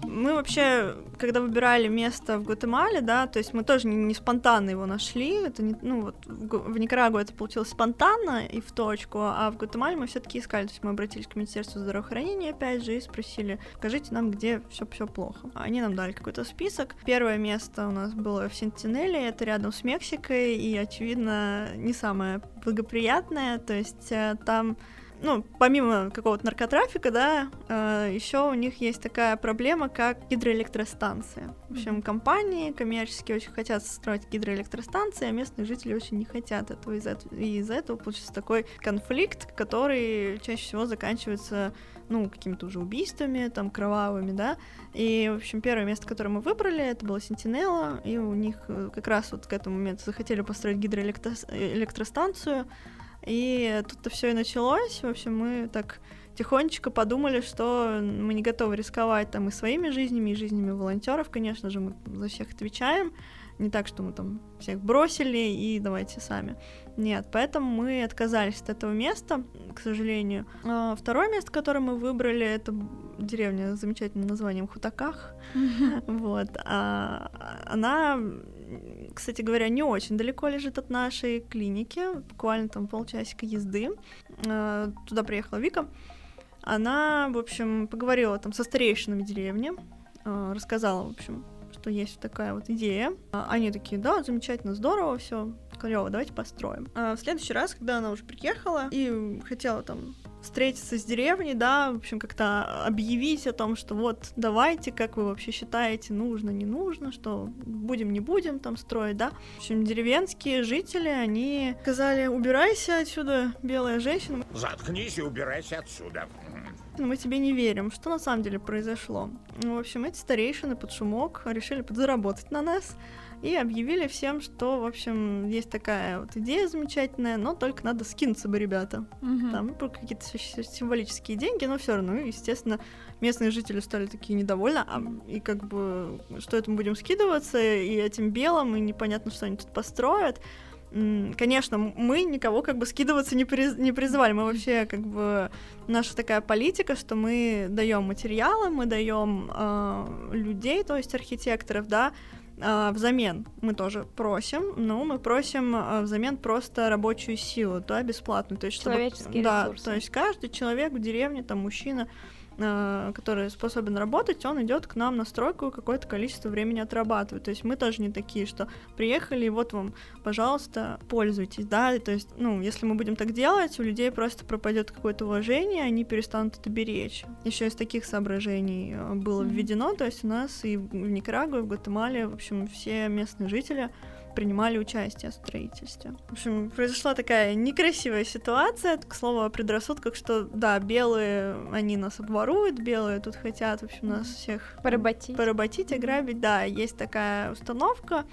Мы вообще, когда выбирали место в Гватемале, да, то есть мы тоже не, не спонтанно его нашли, это не, ну вот в, в Никарагуа это получилось спонтанно и в точку, а в Гватемале мы все-таки искали, то есть мы обратились к Министерству здравоохранения опять же и спросили, скажите нам, где все все плохо. Они нам дали какой-то список. Первое место у нас было в Сентинеле, это рядом с Мексикой и очевидно не самое благоприятное, то есть э, там ну, помимо какого-то наркотрафика, да, еще у них есть такая проблема, как гидроэлектростанция. В общем, компании коммерческие очень хотят строить гидроэлектростанции, а местные жители очень не хотят этого. Из-за и из-за этого получится такой конфликт, который чаще всего заканчивается, ну, какими-то уже убийствами, там, кровавыми, да. И, в общем, первое место, которое мы выбрали, это было Сентинелла, и у них э, как раз вот к этому моменту захотели построить гидроэлектростанцию, и тут-то все и началось. В общем, мы так тихонечко подумали, что мы не готовы рисковать там и своими жизнями, и жизнями волонтеров. Конечно же, мы за всех отвечаем. Не так, что мы там всех бросили и давайте сами. Нет, поэтому мы отказались от этого места, к сожалению. А, Второе место, которое мы выбрали, это деревня с замечательным названием Хутаках. Вот. а, Она, кстати говоря, не очень далеко лежит от нашей клиники, буквально там полчасика езды. А, Туда приехала Вика. Она, в общем, поговорила там со старейшинами деревни, а, рассказала, в общем, что есть такая вот идея. А, Они такие, да, замечательно, здорово, все, клево, давайте построим. А в следующий раз, когда она уже приехала и хотела там встретиться с деревней, да, в общем, как-то объявить о том, что вот, давайте, как вы вообще считаете, нужно, не нужно, что будем, не будем там строить, да. В общем, деревенские жители, они сказали, убирайся отсюда, белая женщина, Заткнись и убирайся отсюда. но мы тебе не верим. Что на самом деле произошло? Ну, в общем, эти старейшины под шумок решили подзаработать на нас и объявили всем, что, в общем, есть такая вот идея замечательная, но только надо скинуться бы, ребята. Мгм. Там про какие-то си- символические деньги, но все равно, естественно, местные жители стали такие недовольны, а, и как бы, что это мы будем скидываться, и этим белым, и непонятно, что они тут построят. Конечно, мы никого как бы скидываться не, приз- не призывали. Мы вообще как бы наша такая политика, что мы даем материалы, мы даем э, людей, то есть архитекторов, да, а, взамен мы тоже просим, но мы просим а, взамен просто рабочую силу, да, бесплатную, то есть чтобы- Человеческие да, ресурсы. то есть каждый человек в деревне, там мужчина, который способен работать, он идет к нам на стройку и какое-то количество времени отрабатывает. То есть мы тоже не такие, что приехали, и вот вам, пожалуйста, пользуйтесь, да, то есть, ну, если мы будем так делать, у людей просто пропадет какое-то уважение, они перестанут это беречь. Еще из таких соображений э, было введено, то есть у нас и в Никарагуа, и в Гватемале, в общем, все местные жители принимали участие в строительстве. В общем, произошла такая некрасивая ситуация, к слову о предрассудках, что, да, белые, они нас обворуют, белые тут хотят, в общем, нас всех Поработить. поработить, ограбить, да, есть такая установка,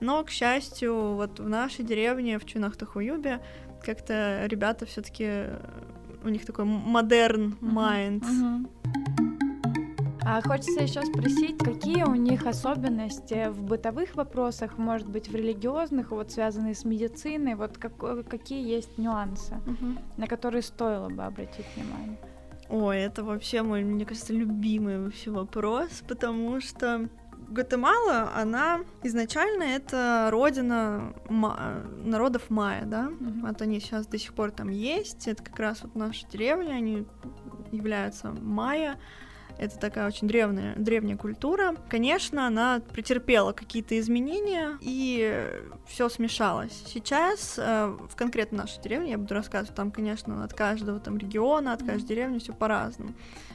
но, к счастью, вот в нашей деревне, в Чунах-Тахуюбе, как-то ребята все таки у них такой модерн майнд. Мгм. А хочется еще спросить, какие у них особенности в бытовых вопросах, может быть, в религиозных, вот связанные с медициной, вот как- какие есть нюансы, на которые стоило бы обратить внимание? Ой, это вообще мой, мне кажется, любимый вообще вопрос, потому что Гватемала, она изначально это родина ма- народов майя, да? Мгм. Вот они сейчас до сих пор там есть. Это как раз вот наша деревня, они являются майя. Это такая очень древняя, древняя культура. Конечно, она претерпела какие-то изменения, и все смешалось. Сейчас, э, в конкретно нашей деревне, я буду рассказывать, там, конечно, от каждого там региона, от каждой деревни все по-разному.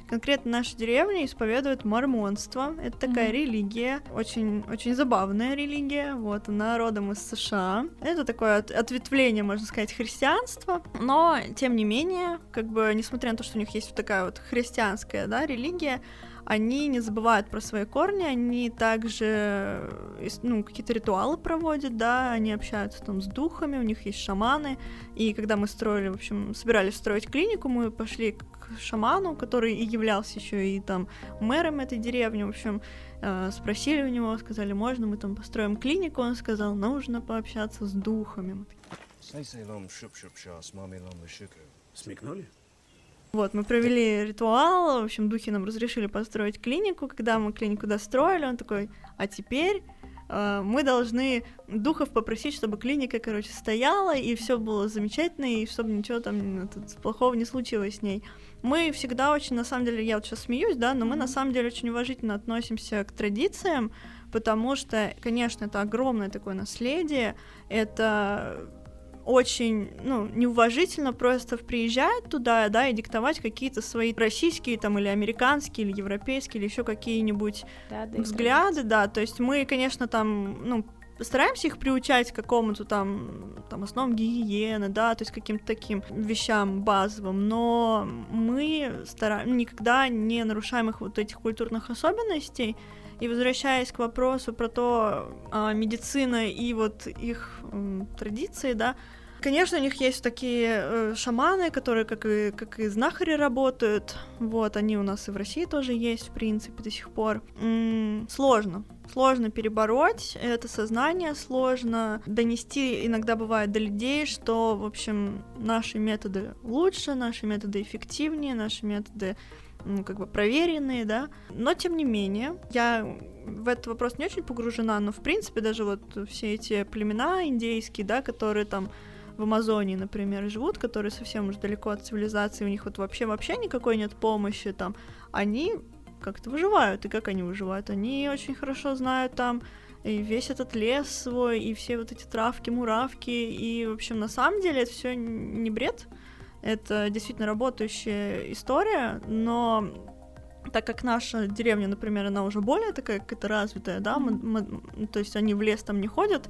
Конкретно наша деревня исповедует мормонство. Это такая Мгм. религия, очень, очень забавная религия. Вот, она родом из США. Это такое от- ответвление, можно сказать, христианства. Но, тем не менее, как бы, несмотря на то, что у них есть вот такая вот христианская, да, религия, они не забывают про свои корни, они также э, ну, какие-то ритуалы проводят, да, они общаются там с духами, у них есть шаманы, и когда мы строили, в общем, собирались строить клинику, мы пошли к шаману, который и являлся еще и там мэром этой деревни, в общем, э, спросили у него, сказали, можно мы там построим клинику, он сказал, нужно пообщаться с духами. Смекнули? Вот, мы провели ритуал, в общем, духи нам разрешили построить клинику. Когда мы клинику достроили, он такой, а теперь э, мы должны духов попросить, чтобы клиника, короче, стояла, и все было замечательно, и чтобы ничего там этот, плохого не случилось с ней. Мы всегда очень, на самом деле, я вот сейчас смеюсь, да, но мы на самом деле очень уважительно относимся к традициям, потому что, конечно, это огромное такое наследие, это очень, ну, неуважительно просто приезжать туда, да, и диктовать какие-то свои российские там или американские, или европейские, или еще какие-нибудь Да, да, взгляды, да, то есть мы, конечно, там, ну, стараемся их приучать к какому-то там, там основам гигиены, да, то есть каким-то таким вещам базовым, но мы стараем, никогда не нарушаем их вот этих культурных особенностей, и возвращаясь к вопросу про то, а, медицина и вот их традиции, да, Конечно, у них есть такие э, шаманы, которые как и, как и знахари работают. Вот, они у нас и в России тоже есть, в принципе, до сих пор. М, сложно. Сложно перебороть это сознание, сложно донести, иногда бывает до людей, что, в общем, наши методы лучше, наши методы эффективнее, наши методы ну, как бы проверенные, да. Но, тем не менее, я в этот вопрос не очень погружена, но, в принципе, даже вот все эти племена индейские, да, которые там в Амазонии, например, живут, которые совсем уж далеко от цивилизации, у них вот вообще вообще никакой нет помощи там, они как-то выживают. И как они выживают? Они очень хорошо знают там и весь этот лес свой, и все вот эти травки, муравки, и, в общем, на самом деле это все не бред, это действительно работающая история, но так как наша деревня, например, она уже более такая какая-то развитая, да, мы- мы- то есть они в лес там не ходят,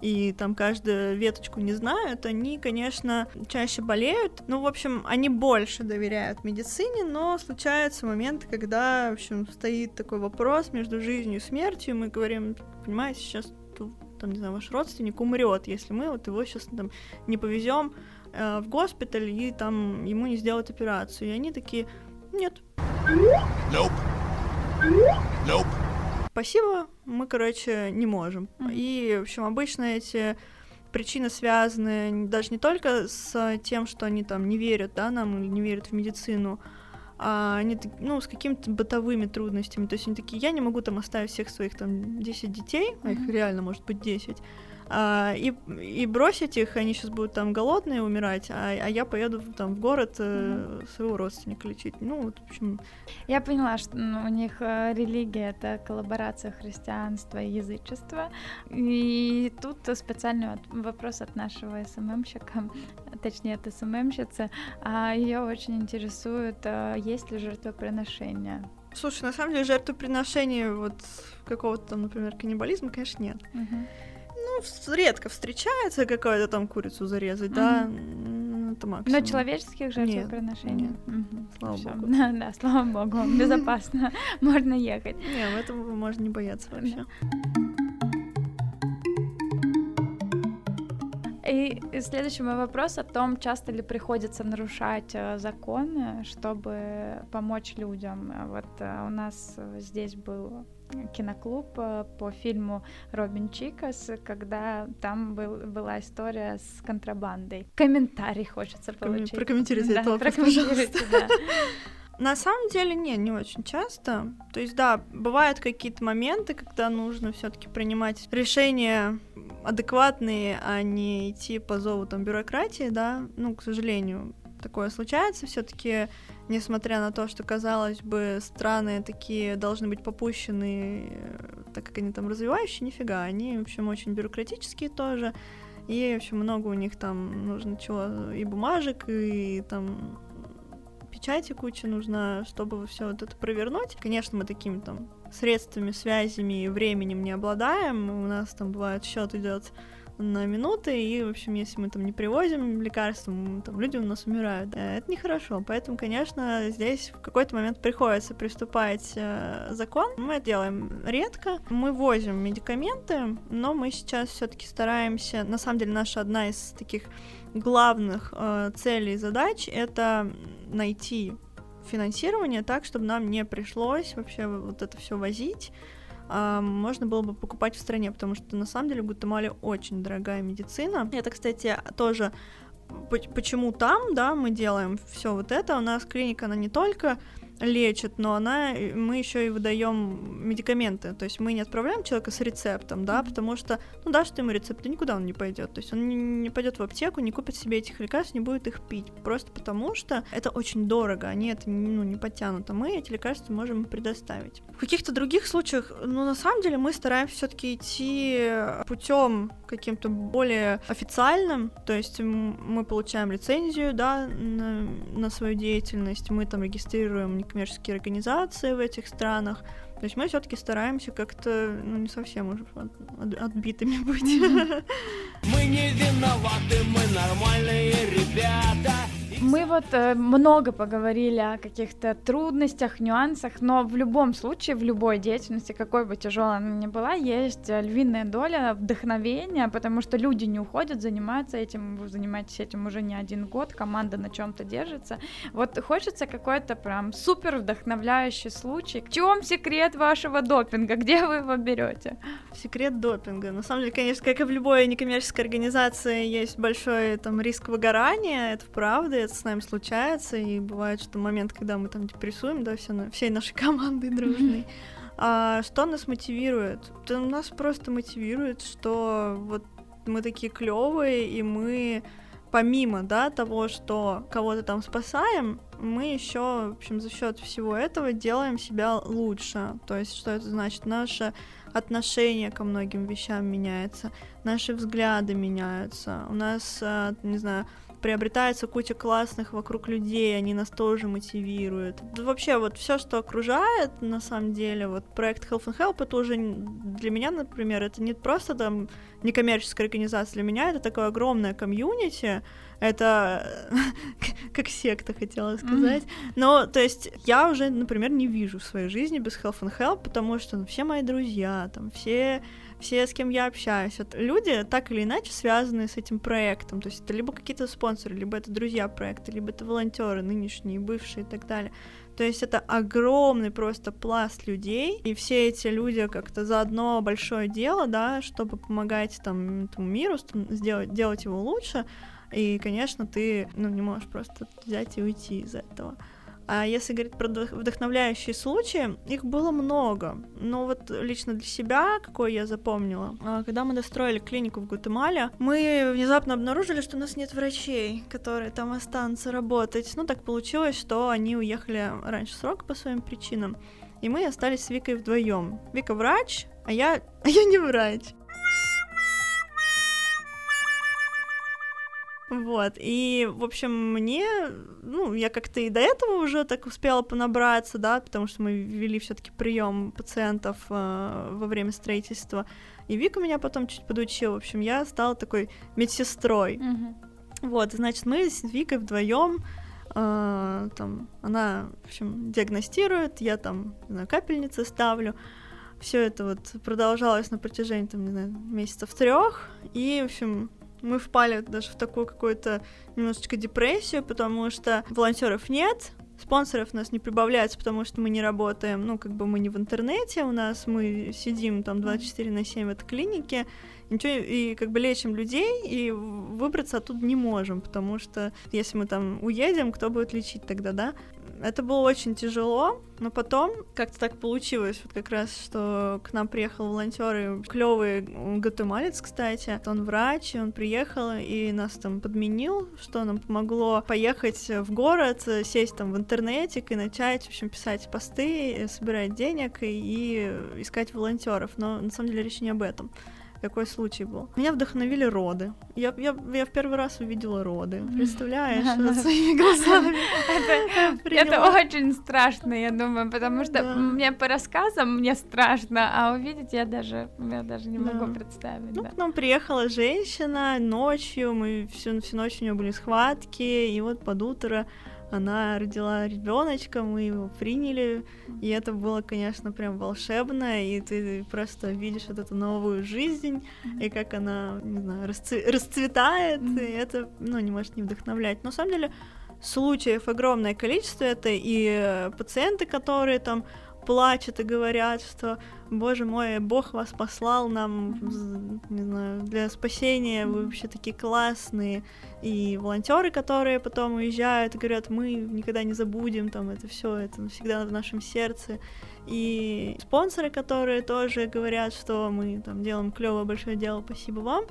и там каждую веточку не знают, они, конечно, чаще болеют. Ну, в общем, они больше доверяют медицине, но случаются моменты, когда, в общем, стоит такой вопрос между жизнью и смертью, мы говорим, понимаете, сейчас там, не знаю, ваш родственник умрет, если мы вот его сейчас там не повезем э, в госпиталь и там ему не сделают операцию. И они такие, нет. Спасибо, мы, короче, не можем. Мгм. И, в общем, обычно эти причины связаны даже не только с тем, что они там не верят, да, нам или не верят в медицину, а они, ну, с какими-то бытовыми трудностями. То есть они такие, я не могу там оставить всех своих там 10 детей, а их реально может быть 10, а, и, и бросить их, они сейчас будут там голодные умирать, а, а я поеду там в город э, своего родственника лечить. Ну, вот, в общем... Я поняла, что ну, у них э, религия — это коллаборация христианства и язычества, и тут специальный вот вопрос от нашего СММщика, точнее, от СММщицы, а ее очень интересует, э, есть ли жертвоприношение. Слушай, на самом деле жертвоприношение вот какого-то там, например, каннибализма, конечно, нет. Мгм. Ну, редко встречается какая-то там курицу зарезать, да, м, это максимум. Но человеческих жертвоприношений? нет. Мгм. Слава Всё. богу. Да, да, слава богу, безопасно, можно ехать. Не, в этом можно не бояться вообще. И следующий мой вопрос о том, часто ли приходится нарушать э, законы, чтобы помочь людям. Вот э, у нас э, здесь был киноклуб э, по фильму Робин Чикас, когда там был, была история с контрабандой. Комментарий хочется получить. прокомментируйте Да, этот вопрос, да. На самом деле, не, не очень часто. То есть, да, бывают какие-то моменты, когда нужно все-таки принимать решения адекватные, а не идти по зову там бюрократии, да. Ну, к сожалению, такое случается. Все-таки, несмотря на то, что казалось бы, страны такие должны быть попущены, э, так как они там развивающие, нифига, они, в общем, очень бюрократические тоже. И, в общем, много у них там нужно чего и бумажек, и там печати куча нужна, чтобы все вот это провернуть. Конечно, мы такими там средствами, связями и временем не обладаем. У нас там бывает счет идет на минуты, и, в общем, если мы там не привозим лекарства, там люди у нас умирают. Э, Это нехорошо, поэтому, конечно, здесь в какой-то момент приходится приступать э, закон. Мы это делаем редко. Мы возим медикаменты, но мы сейчас все-таки стараемся, на самом деле, наша одна из таких главных э, целей и задач это найти финансирование так, чтобы нам не пришлось вообще вот это все возить. А, можно было бы покупать в стране, потому что на самом деле в Гватемале очень дорогая медицина. Это, кстати, тоже поч- почему там, да, мы делаем все вот это. У нас клиника, она не только лечит, но она, э, мы еще и выдаем медикаменты. То есть мы не отправляем человека с рецептом, да, потому что, ну, дашь ты ему рецепт, и никуда он не пойдет. То есть он не, пойдет в аптеку, не купит себе этих лекарств, не будет их пить. Просто потому что это очень дорого, они это ну, не потянут, а мы эти лекарства можем предоставить. В каких-то других случаях, ну, на самом деле, мы стараемся все-таки идти путем каким-то более официальным, то есть мы получаем лицензию, да, на, на свою деятельность, мы там регистрируем некоммерческие организации в этих странах, то есть мы все-таки стараемся как-то, ну, не совсем уже от- от- отбитыми быть. Мы не виноваты, мы нормальные ребята. Мы вот э, много поговорили о каких-то трудностях, нюансах, но в любом случае, в любой деятельности, какой бы тяжелой она ни была, есть э, львиная доля вдохновения, потому что люди не уходят, занимаются этим, вы занимаетесь этим уже не один год, команда на чем-то держится. Вот хочется какой-то прям супер вдохновляющий случай. В чем секрет вашего допинга? Где вы его берете? Секрет допинга. На самом деле, конечно, как и в любой некоммерческой организации, есть большой там риск выгорания, это правда, это с нами случается, и бывает, что момент, когда мы там депрессуем, да, все, на- всей нашей командой дружной. А что нас мотивирует? Да нас просто мотивирует, что вот мы такие клевые, и мы помимо, да, того, что кого-то там спасаем, мы еще, в общем, за счет всего этого делаем себя лучше. То есть, что это значит? Наше отношение ко многим вещам меняется, наши взгляды меняются, у нас, а, не знаю, приобретается куча классных вокруг людей, они нас тоже мотивируют. Да Вообще, вот все, что окружает, на самом деле, вот проект Health and Help, это уже для меня, например, это не просто там некоммерческая организация, для меня это такое огромное комьюнити, это как секта, хотела сказать. Но, то есть, я уже, например, не вижу в своей жизни без Health and Help, потому что ну, все мои друзья, там, все все, с кем я общаюсь, это люди так или иначе связаны с этим проектом. То есть это либо какие-то спонсоры, либо это друзья проекта, либо это волонтеры, нынешние, бывшие и так далее. То есть это огромный просто пласт людей, и все эти люди как-то за одно большое дело, да, чтобы помогать там этому миру, сделать, делать его лучше. И, конечно, ты ну, не можешь просто взять и уйти из этого. А если говорить про вдох- вдохновляющие случаи, их было много. Но вот лично для себя, какое я запомнила, а, когда мы достроили клинику в Гватемале, мы внезапно обнаружили, что у нас нет врачей, которые там останутся работать. Ну, так получилось, что они уехали раньше срока по своим причинам. И мы остались с Викой вдвоем. Вика врач, а я, а я не врач. Вот, и, в общем, мне, ну, я как-то и до этого уже так успела понабраться, да, потому что мы вели все таки прием пациентов э, во время строительства, и Вика меня потом чуть подучила, в общем, я стала такой медсестрой. Мгм. Вот, значит, мы с Викой вдвоем э, там, она, в общем, диагностирует, я там, не знаю, капельницы ставлю. Все это вот продолжалось на протяжении, там, не знаю, месяцев трех. И, в общем, мы впали даже в такую какую-то немножечко депрессию, потому что волонтеров нет, спонсоров у нас не прибавляется, потому что мы не работаем, ну, как бы мы не в интернете, у нас мы сидим там 24 на 7 в этой клинике, ничего, и как бы лечим людей, и выбраться оттуда не можем, потому что если мы там уедем, кто будет лечить тогда, да? Это было очень тяжело, но потом как-то так получилось, вот как раз, что к нам приехал волонтер, и клевый гватемалец, кстати, он врач, и он приехал и нас там подменил, что нам помогло поехать в город, сесть там в интернетик и начать, в общем, писать посты, собирать денег и, и искать волонтеров, но на самом деле речь не об этом какой случай был. Меня вдохновили роды. Я, я, я в первый раз увидела роды. Представляешь, вот своими глазами. Это, очень страшно, я думаю, потому что Да. мне по рассказам мне страшно, а увидеть я даже, я даже не могу Да. представить. Ну, да. к нам приехала женщина ночью, мы всю, всю ночь у нее были схватки, и вот под утро она родила ребеночка, мы его приняли, и это было, конечно, прям волшебно, и ты просто видишь вот эту новую жизнь, и как она, не знаю, расцве- расцветает, и это, ну, не может не вдохновлять. Но, на самом деле, случаев огромное количество, это и э, пациенты, которые там плачут и говорят, что, боже мой, Бог вас послал нам, не знаю, для спасения, вы вообще такие классные, и волонтеры, которые потом уезжают говорят, мы никогда не забудем, там, это все, это всегда в нашем сердце, и спонсоры, которые тоже говорят, что мы там делаем клевое большое дело, спасибо вам.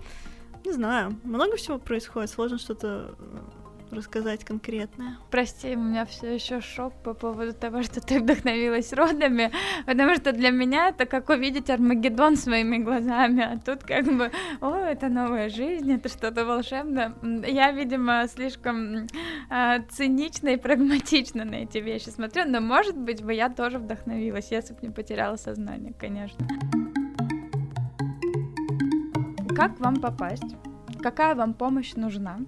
Не знаю, много всего происходит, сложно что-то э, рассказать конкретное. Прости, у меня все еще шок по поводу того, что ты вдохновилась родами, потому что для меня это как увидеть Армагеддон своими глазами, а тут как бы, о, это новая жизнь, это что-то волшебное. Я, видимо, слишком а, цинично и прагматично на эти вещи смотрю, но, может быть, бы я тоже вдохновилась, если бы не потеряла сознание, конечно. Как вам попасть? Какая вам помощь нужна?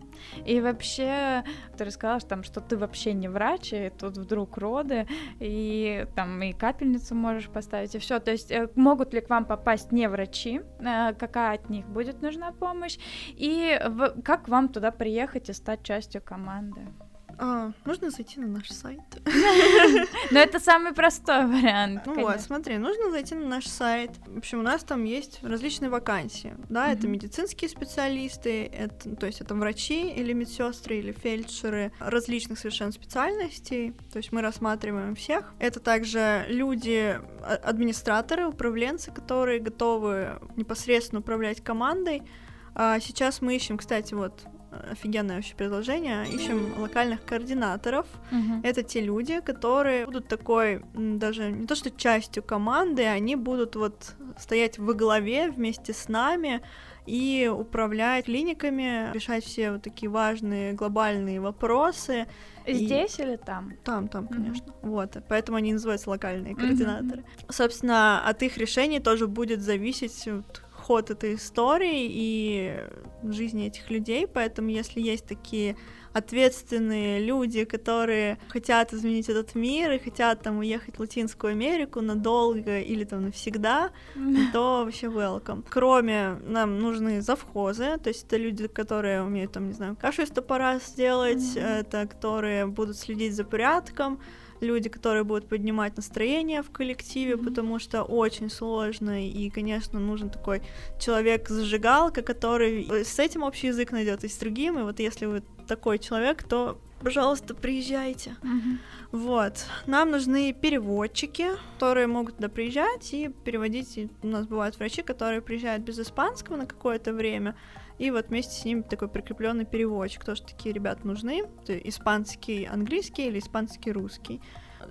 И вообще, ты рассказала, что, там, что ты вообще не врач, и тут вдруг роды, и там и капельницу можешь поставить, и все. То есть э, могут ли к вам попасть не врачи? Э, Какая от них будет нужна помощь? И как вам туда приехать и стать частью команды? А, нужно зайти на наш сайт. Но это самый простой вариант. Ну вот, смотри, нужно зайти на наш сайт. В общем, у нас там есть различные вакансии. Да, это медицинские специалисты, это, ну, то есть это врачи или медсестры или фельдшеры различных совершенно специальностей. То есть мы рассматриваем всех. Это также люди, а- администраторы, управленцы, которые готовы непосредственно управлять командой. А сейчас мы ищем, кстати, вот офигенное вообще предложение, ищем локальных координаторов, Мгм. это те люди, которые будут такой, даже не то что частью команды, они будут вот стоять во главе вместе с нами и управлять клиниками, решать все вот такие важные глобальные вопросы. и- Здесь или там? Там, там, конечно. Вот, поэтому они называются локальные координаторы. Собственно, от их решений тоже будет зависеть вот ход этой истории и жизни этих людей, поэтому если есть такие ответственные люди, которые хотят изменить этот мир и хотят там уехать в Латинскую Америку надолго или там навсегда, то вообще welcome. Кроме нам нужны завхозы, то есть это люди, которые умеют там, не знаю, кашу из топора сделать, Мгм. это которые будут следить за порядком, люди, которые будут поднимать настроение в коллективе, Мгм. потому что очень сложно, и, конечно, нужен такой человек-зажигалка, который с этим общий язык найдет и с другим, и вот если вы такой человек, то пожалуйста, приезжайте. Мгм. Вот. Нам нужны переводчики, которые могут туда приезжать и переводить. И у нас бывают врачи, которые приезжают без испанского на какое-то время, и вот вместе с ними такой прикрепленный переводчик. Тоже такие ребята нужны. Испанский, английский или испанский, русский.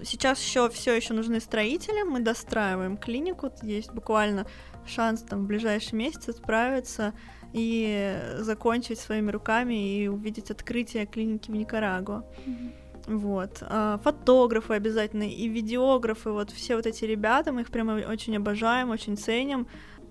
Сейчас еще все еще нужны строители. Мы достраиваем клинику. Есть буквально шанс там в ближайший месяц справиться и закончить своими руками и увидеть открытие клиники в Никарагуа. Вот. А, Фотографы обязательно и видеографы, вот все вот эти ребята, мы их прямо очень обожаем, очень ценим.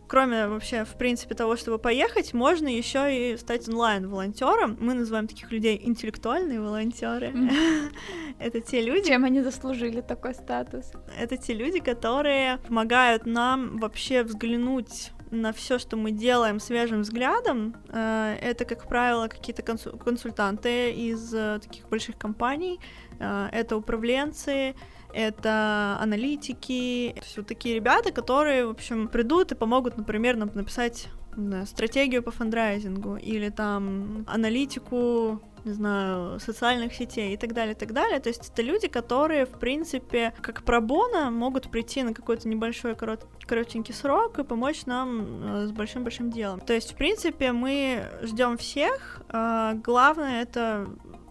Кроме вообще, в принципе, того, чтобы поехать, можно еще и стать онлайн-волонтером. Мы называем таких людей интеллектуальные волонтеры. Это те люди, Чем они заслужили такой статус? это те люди, которые помогают нам вообще взглянуть на все, что мы делаем свежим взглядом. Э, Это, как правило, какие-то консу- консультанты из э, таких больших компаний, Э, это управленцы, это аналитики, есть вот такие ребята, которые, в общем, придут и помогут, например, нам написать знаю, стратегию по фандрайзингу или там аналитику не знаю, социальных сетей и так далее, и так далее. То есть это люди, которые, в принципе, как пробона могут прийти на какой-то небольшой корот- коротенький срок и помочь нам э, с большим-большим делом. То есть, в принципе, мы ждем всех. А, Главное это,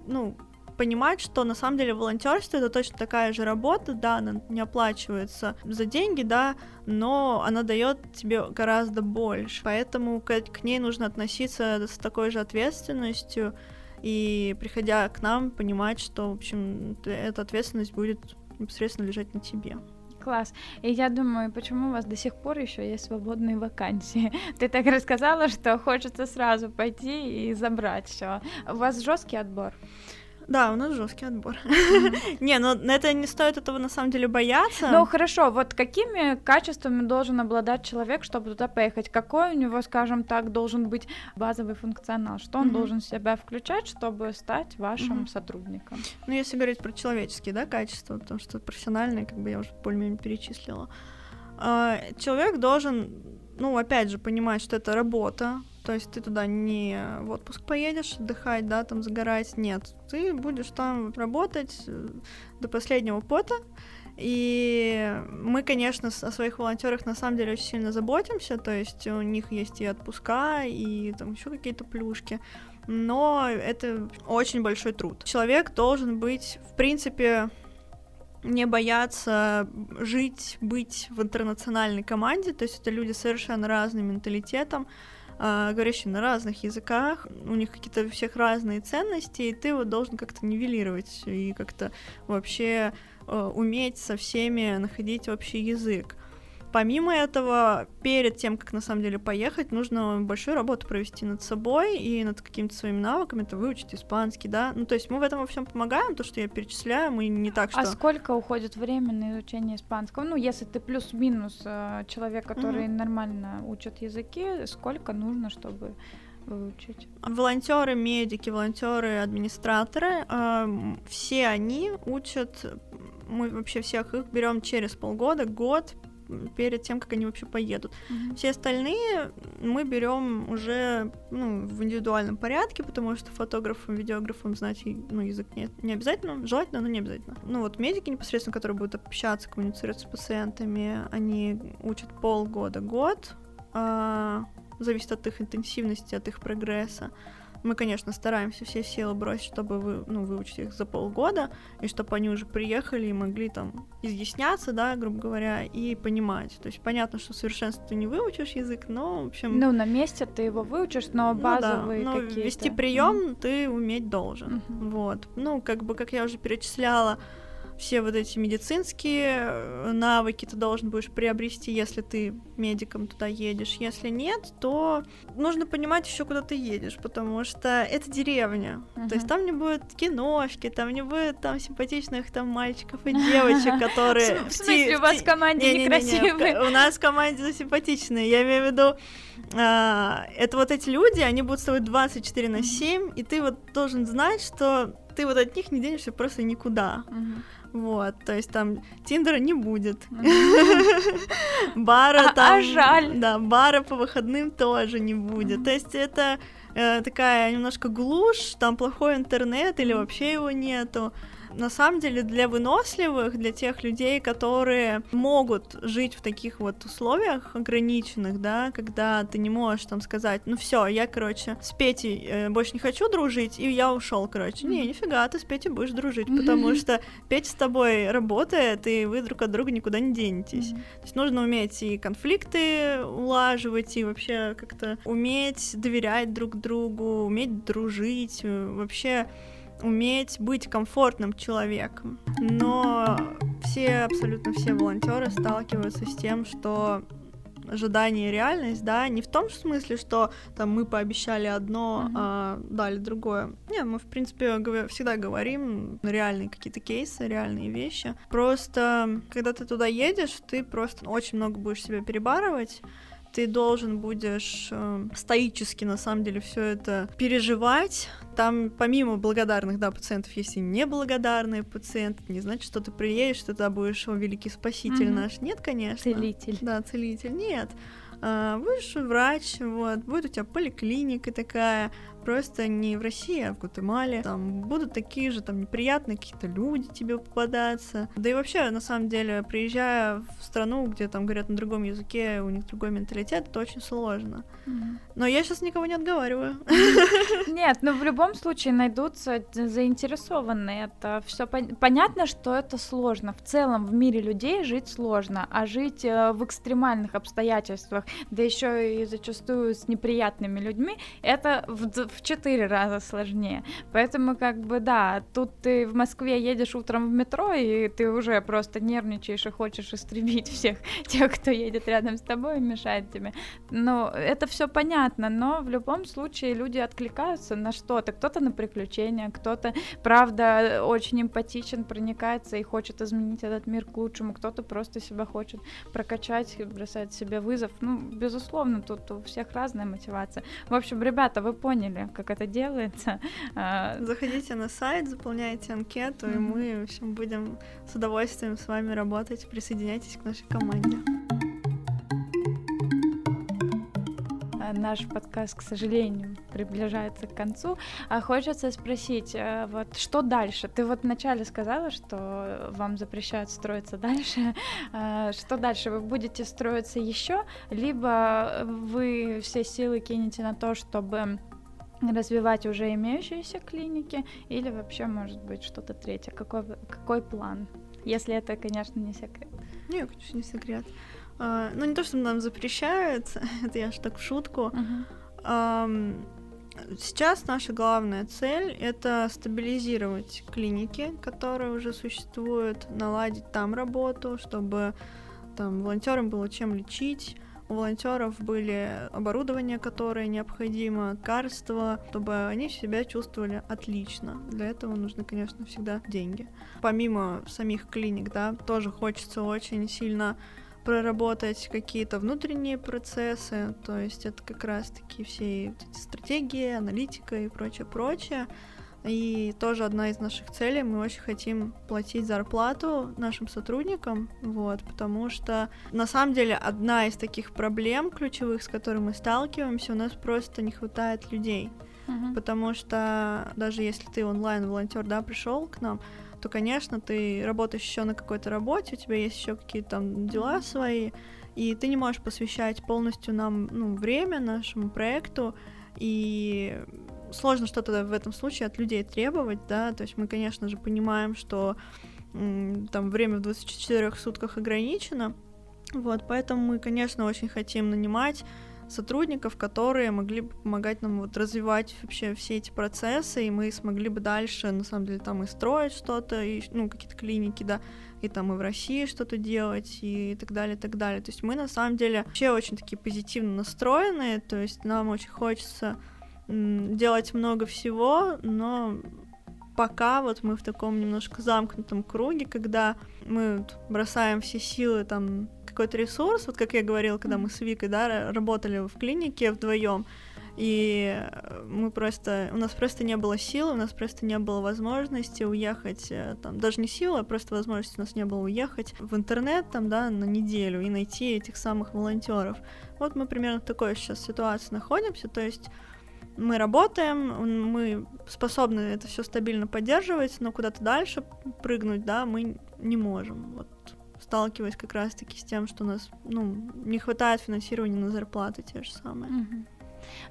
ну, понимать, что на самом деле волонтерство это точно такая же работа, да, она не оплачивается за деньги, да, но она дает тебе гораздо больше. Поэтому к, к ней нужно относиться с такой же ответственностью и, приходя к нам, понимать, что, в общем, эта ответственность будет непосредственно лежать на тебе. Класс. И я думаю, почему у вас до сих пор еще есть свободные вакансии? Ты так рассказала, что хочется сразу пойти и забрать все. У вас жесткий отбор. Да, у нас жесткий отбор. Не, но это не стоит этого на самом деле бояться. Ну хорошо, вот какими качествами должен обладать человек, чтобы туда поехать? Какой у него, скажем так, должен быть базовый функционал? Что он должен в себя включать, чтобы стать вашим сотрудником? Ну, если говорить про человеческие, да, качества, потому что профессиональные, как бы я уже более-менее перечислила. А, Человек должен, ну, опять же, понимать, что это работа, то есть ты туда не в отпуск поедешь отдыхать, да, там загорать, нет. Ты будешь там работать э, до последнего пота, и мы, конечно, о своих волонтерах на самом деле очень сильно заботимся, то есть у них есть и отпуска, и там еще какие-то плюшки, но это очень большой труд. Человек должен быть, в принципе, не бояться жить, быть в интернациональной команде, то есть это люди совершенно разным менталитетом, а, говорящие на разных языках, у них какие-то у всех разные ценности, и ты вот должен как-то нивелировать и как-то вообще э, уметь со всеми находить общий язык. Помимо этого, перед тем, как на самом деле поехать, нужно большую работу провести над собой и над какими-то своими навыками, это выучить испанский, да. Ну, то есть мы в этом во всем помогаем, то, что я перечисляю, мы не так, что... А сколько уходит время на изучение испанского? Ну, если ты плюс-минус э, человек, который нормально учит языки, сколько нужно, чтобы выучить? Волонтеры, медики, волонтеры, администраторы, эм, все они учат, мы вообще всех их берем через полгода, год перед тем, как они вообще поедут. Все остальные мы берем уже ну, в индивидуальном порядке, потому что фотографам, видеографам знать ну, язык не, не обязательно, желательно, но не обязательно. Ну вот медики непосредственно, которые будут общаться, коммуницировать с пациентами, они учат полгода, год, а, зависит от их интенсивности, от их прогресса. Мы, конечно, стараемся все силы бросить, чтобы вы, ну, выучить их за полгода, и чтобы они уже приехали и могли там изъясняться, да, грубо говоря, и понимать. То есть понятно, что в совершенстве ты не выучишь язык, но, в общем, Ну, на месте ты его выучишь, но ну да, базовые но какие-то. вести прием ты уметь должен. Мгм. Вот. Ну, как бы, как я уже перечисляла, все вот эти медицинские э, навыки ты должен будешь приобрести, если ты медиком туда едешь. Если нет, то нужно понимать еще, куда ты едешь, потому что это деревня. То есть там не будет киношки, там не будет там симпатичных там мальчиков и девочек, которые... В смысле, у вас в команде некрасивые? У нас в команде симпатичные. Я имею в виду, а, это вот эти люди, они будут с тобой 24 на 7, и ты вот должен знать, что ты вот от них не денешься просто никуда. Мгм. Вот, то есть там Тиндера не будет. Бара А- там... а жаль. Да, бара по выходным тоже не будет. То есть это э, такая немножко глушь, там плохой интернет или вообще его нету на самом деле для выносливых, для тех людей, которые могут жить в таких вот условиях ограниченных, да, когда ты не можешь там сказать, ну все, я, короче, с Петей э, больше не хочу дружить, и я ушел, короче. Не, нифига, ты с Петей будешь дружить, потому что Петя с тобой работает, и вы друг от друга никуда не денетесь. То есть нужно уметь и конфликты улаживать, и вообще как-то уметь доверять друг другу, уметь дружить, э, вообще уметь быть комфортным человеком. Но все, абсолютно все волонтеры сталкиваются с тем, что ожидание и реальность, да, не в том смысле, что там мы пообещали одно, mm-hmm. а дали другое. Не, мы, в принципе, всегда говорим реальные какие-то кейсы, реальные вещи. Просто, когда ты туда едешь, ты просто очень много будешь себя перебарывать, ты должен будешь э, стоически, на самом деле, все это переживать. Там, помимо благодарных, да, пациентов, есть и неблагодарные пациенты. Не значит, что ты приедешь, что ты будешь, о, великий спаситель mm-hmm. наш. Нет, конечно. Целитель. Да, целитель. Нет. А, будешь врач, вот, будет у тебя поликлиника такая, просто не в России, а в Гватемале. Там будут такие же там неприятные какие-то люди тебе попадаться. Да и вообще, на самом деле, приезжая в страну, где там говорят на другом языке, у них другой менталитет, это очень сложно. Mm-hmm. Но я сейчас никого не отговариваю. Нет, но в любом случае найдутся заинтересованные. Это все пон- понятно, что это сложно. В целом в мире людей жить сложно, а жить э, в экстремальных обстоятельствах, да еще и зачастую с неприятными людьми, это в, в четыре раза сложнее. Поэтому, как бы, да, тут ты в Москве едешь утром в метро, и ты уже просто нервничаешь и хочешь истребить всех тех, кто едет рядом с тобой и мешает тебе. Но это все понятно, но в любом случае люди откликаются на что-то. Кто-то на приключения, кто-то, правда, очень эмпатичен, проникается и хочет изменить этот мир к лучшему, кто-то просто себя хочет прокачать, бросает себе вызов. Ну, безусловно, тут у всех разная мотивация. В общем, ребята, вы поняли, как это делается. А, Заходите на сайт, заполняйте анкету, mm-hmm. и мы, в общем, будем с удовольствием с вами работать. Присоединяйтесь к нашей команде. А, наш подкаст, к сожалению, приближается к концу. А хочется спросить, э, вот что дальше? Ты вот вначале сказала, что вам запрещают строиться дальше. А, что дальше? Вы будете строиться еще, либо вы все силы кинете на то, чтобы развивать уже имеющиеся клиники или вообще может быть что-то третье? Какой, какой план? Если это, конечно, не секрет. Нет, конечно, не секрет. А, ну, не то, что нам запрещают, это я же так в шутку. Uh-huh. А, сейчас наша главная цель — это стабилизировать клиники, которые уже существуют, наладить там работу, чтобы там волонтерам было чем лечить, у волонтеров были оборудование, которое необходимо, лекарства, чтобы они себя чувствовали отлично. Для этого нужны, конечно, всегда деньги. Помимо самих клиник, да, тоже хочется очень сильно проработать какие-то внутренние процессы, то есть это как раз-таки все эти стратегии, аналитика и прочее-прочее. И тоже одна из наших целей, мы очень хотим платить зарплату нашим сотрудникам, вот, потому что на самом деле одна из таких проблем ключевых, с которыми мы сталкиваемся, у нас просто не хватает людей. Uh-huh. Потому что даже если ты онлайн-волонтер, да, пришел к нам, то, конечно, ты работаешь еще на какой-то работе, у тебя есть еще какие-то там дела свои, и ты не можешь посвящать полностью нам ну, время нашему проекту, и сложно что-то в этом случае от людей требовать, да, то есть мы, конечно же, понимаем, что там время в 24 сутках ограничено, вот, поэтому мы, конечно, очень хотим нанимать сотрудников, которые могли бы помогать нам вот развивать вообще все эти процессы, и мы смогли бы дальше, на самом деле, там и строить что-то, и, ну, какие-то клиники, да, и там и в России что-то делать, и так далее, и так далее. То есть мы, на самом деле, вообще очень такие позитивно настроенные, то есть нам очень хочется делать много всего, но пока вот мы в таком немножко замкнутом круге, когда мы бросаем все силы там какой-то ресурс, вот как я говорила, когда мы с Викой, да, работали в клинике вдвоем, и мы просто, у нас просто не было сил, у нас просто не было возможности уехать, э, там, даже не силы, а просто возможности у нас не было уехать в интернет, там, да, на неделю и найти этих самых волонтеров. Вот мы примерно в такой сейчас ситуации находимся, то есть мы работаем, мы способны это все стабильно поддерживать, но куда-то дальше прыгнуть, да, мы не можем. Вот сталкиваясь как раз-таки с тем, что у нас ну, не хватает финансирования на зарплаты те же самые. Мгм.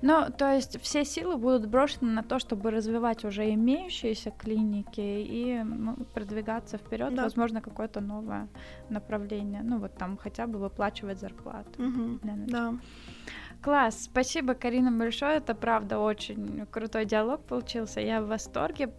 Ну, то есть все силы будут брошены на то, чтобы развивать уже имеющиеся клиники и ну, продвигаться вперед, Да. возможно, какое-то новое направление. Ну, вот там хотя бы выплачивать зарплату. Начала. Да. Класс, спасибо, Карина, большое. Это правда очень крутой диалог получился. Я в восторге.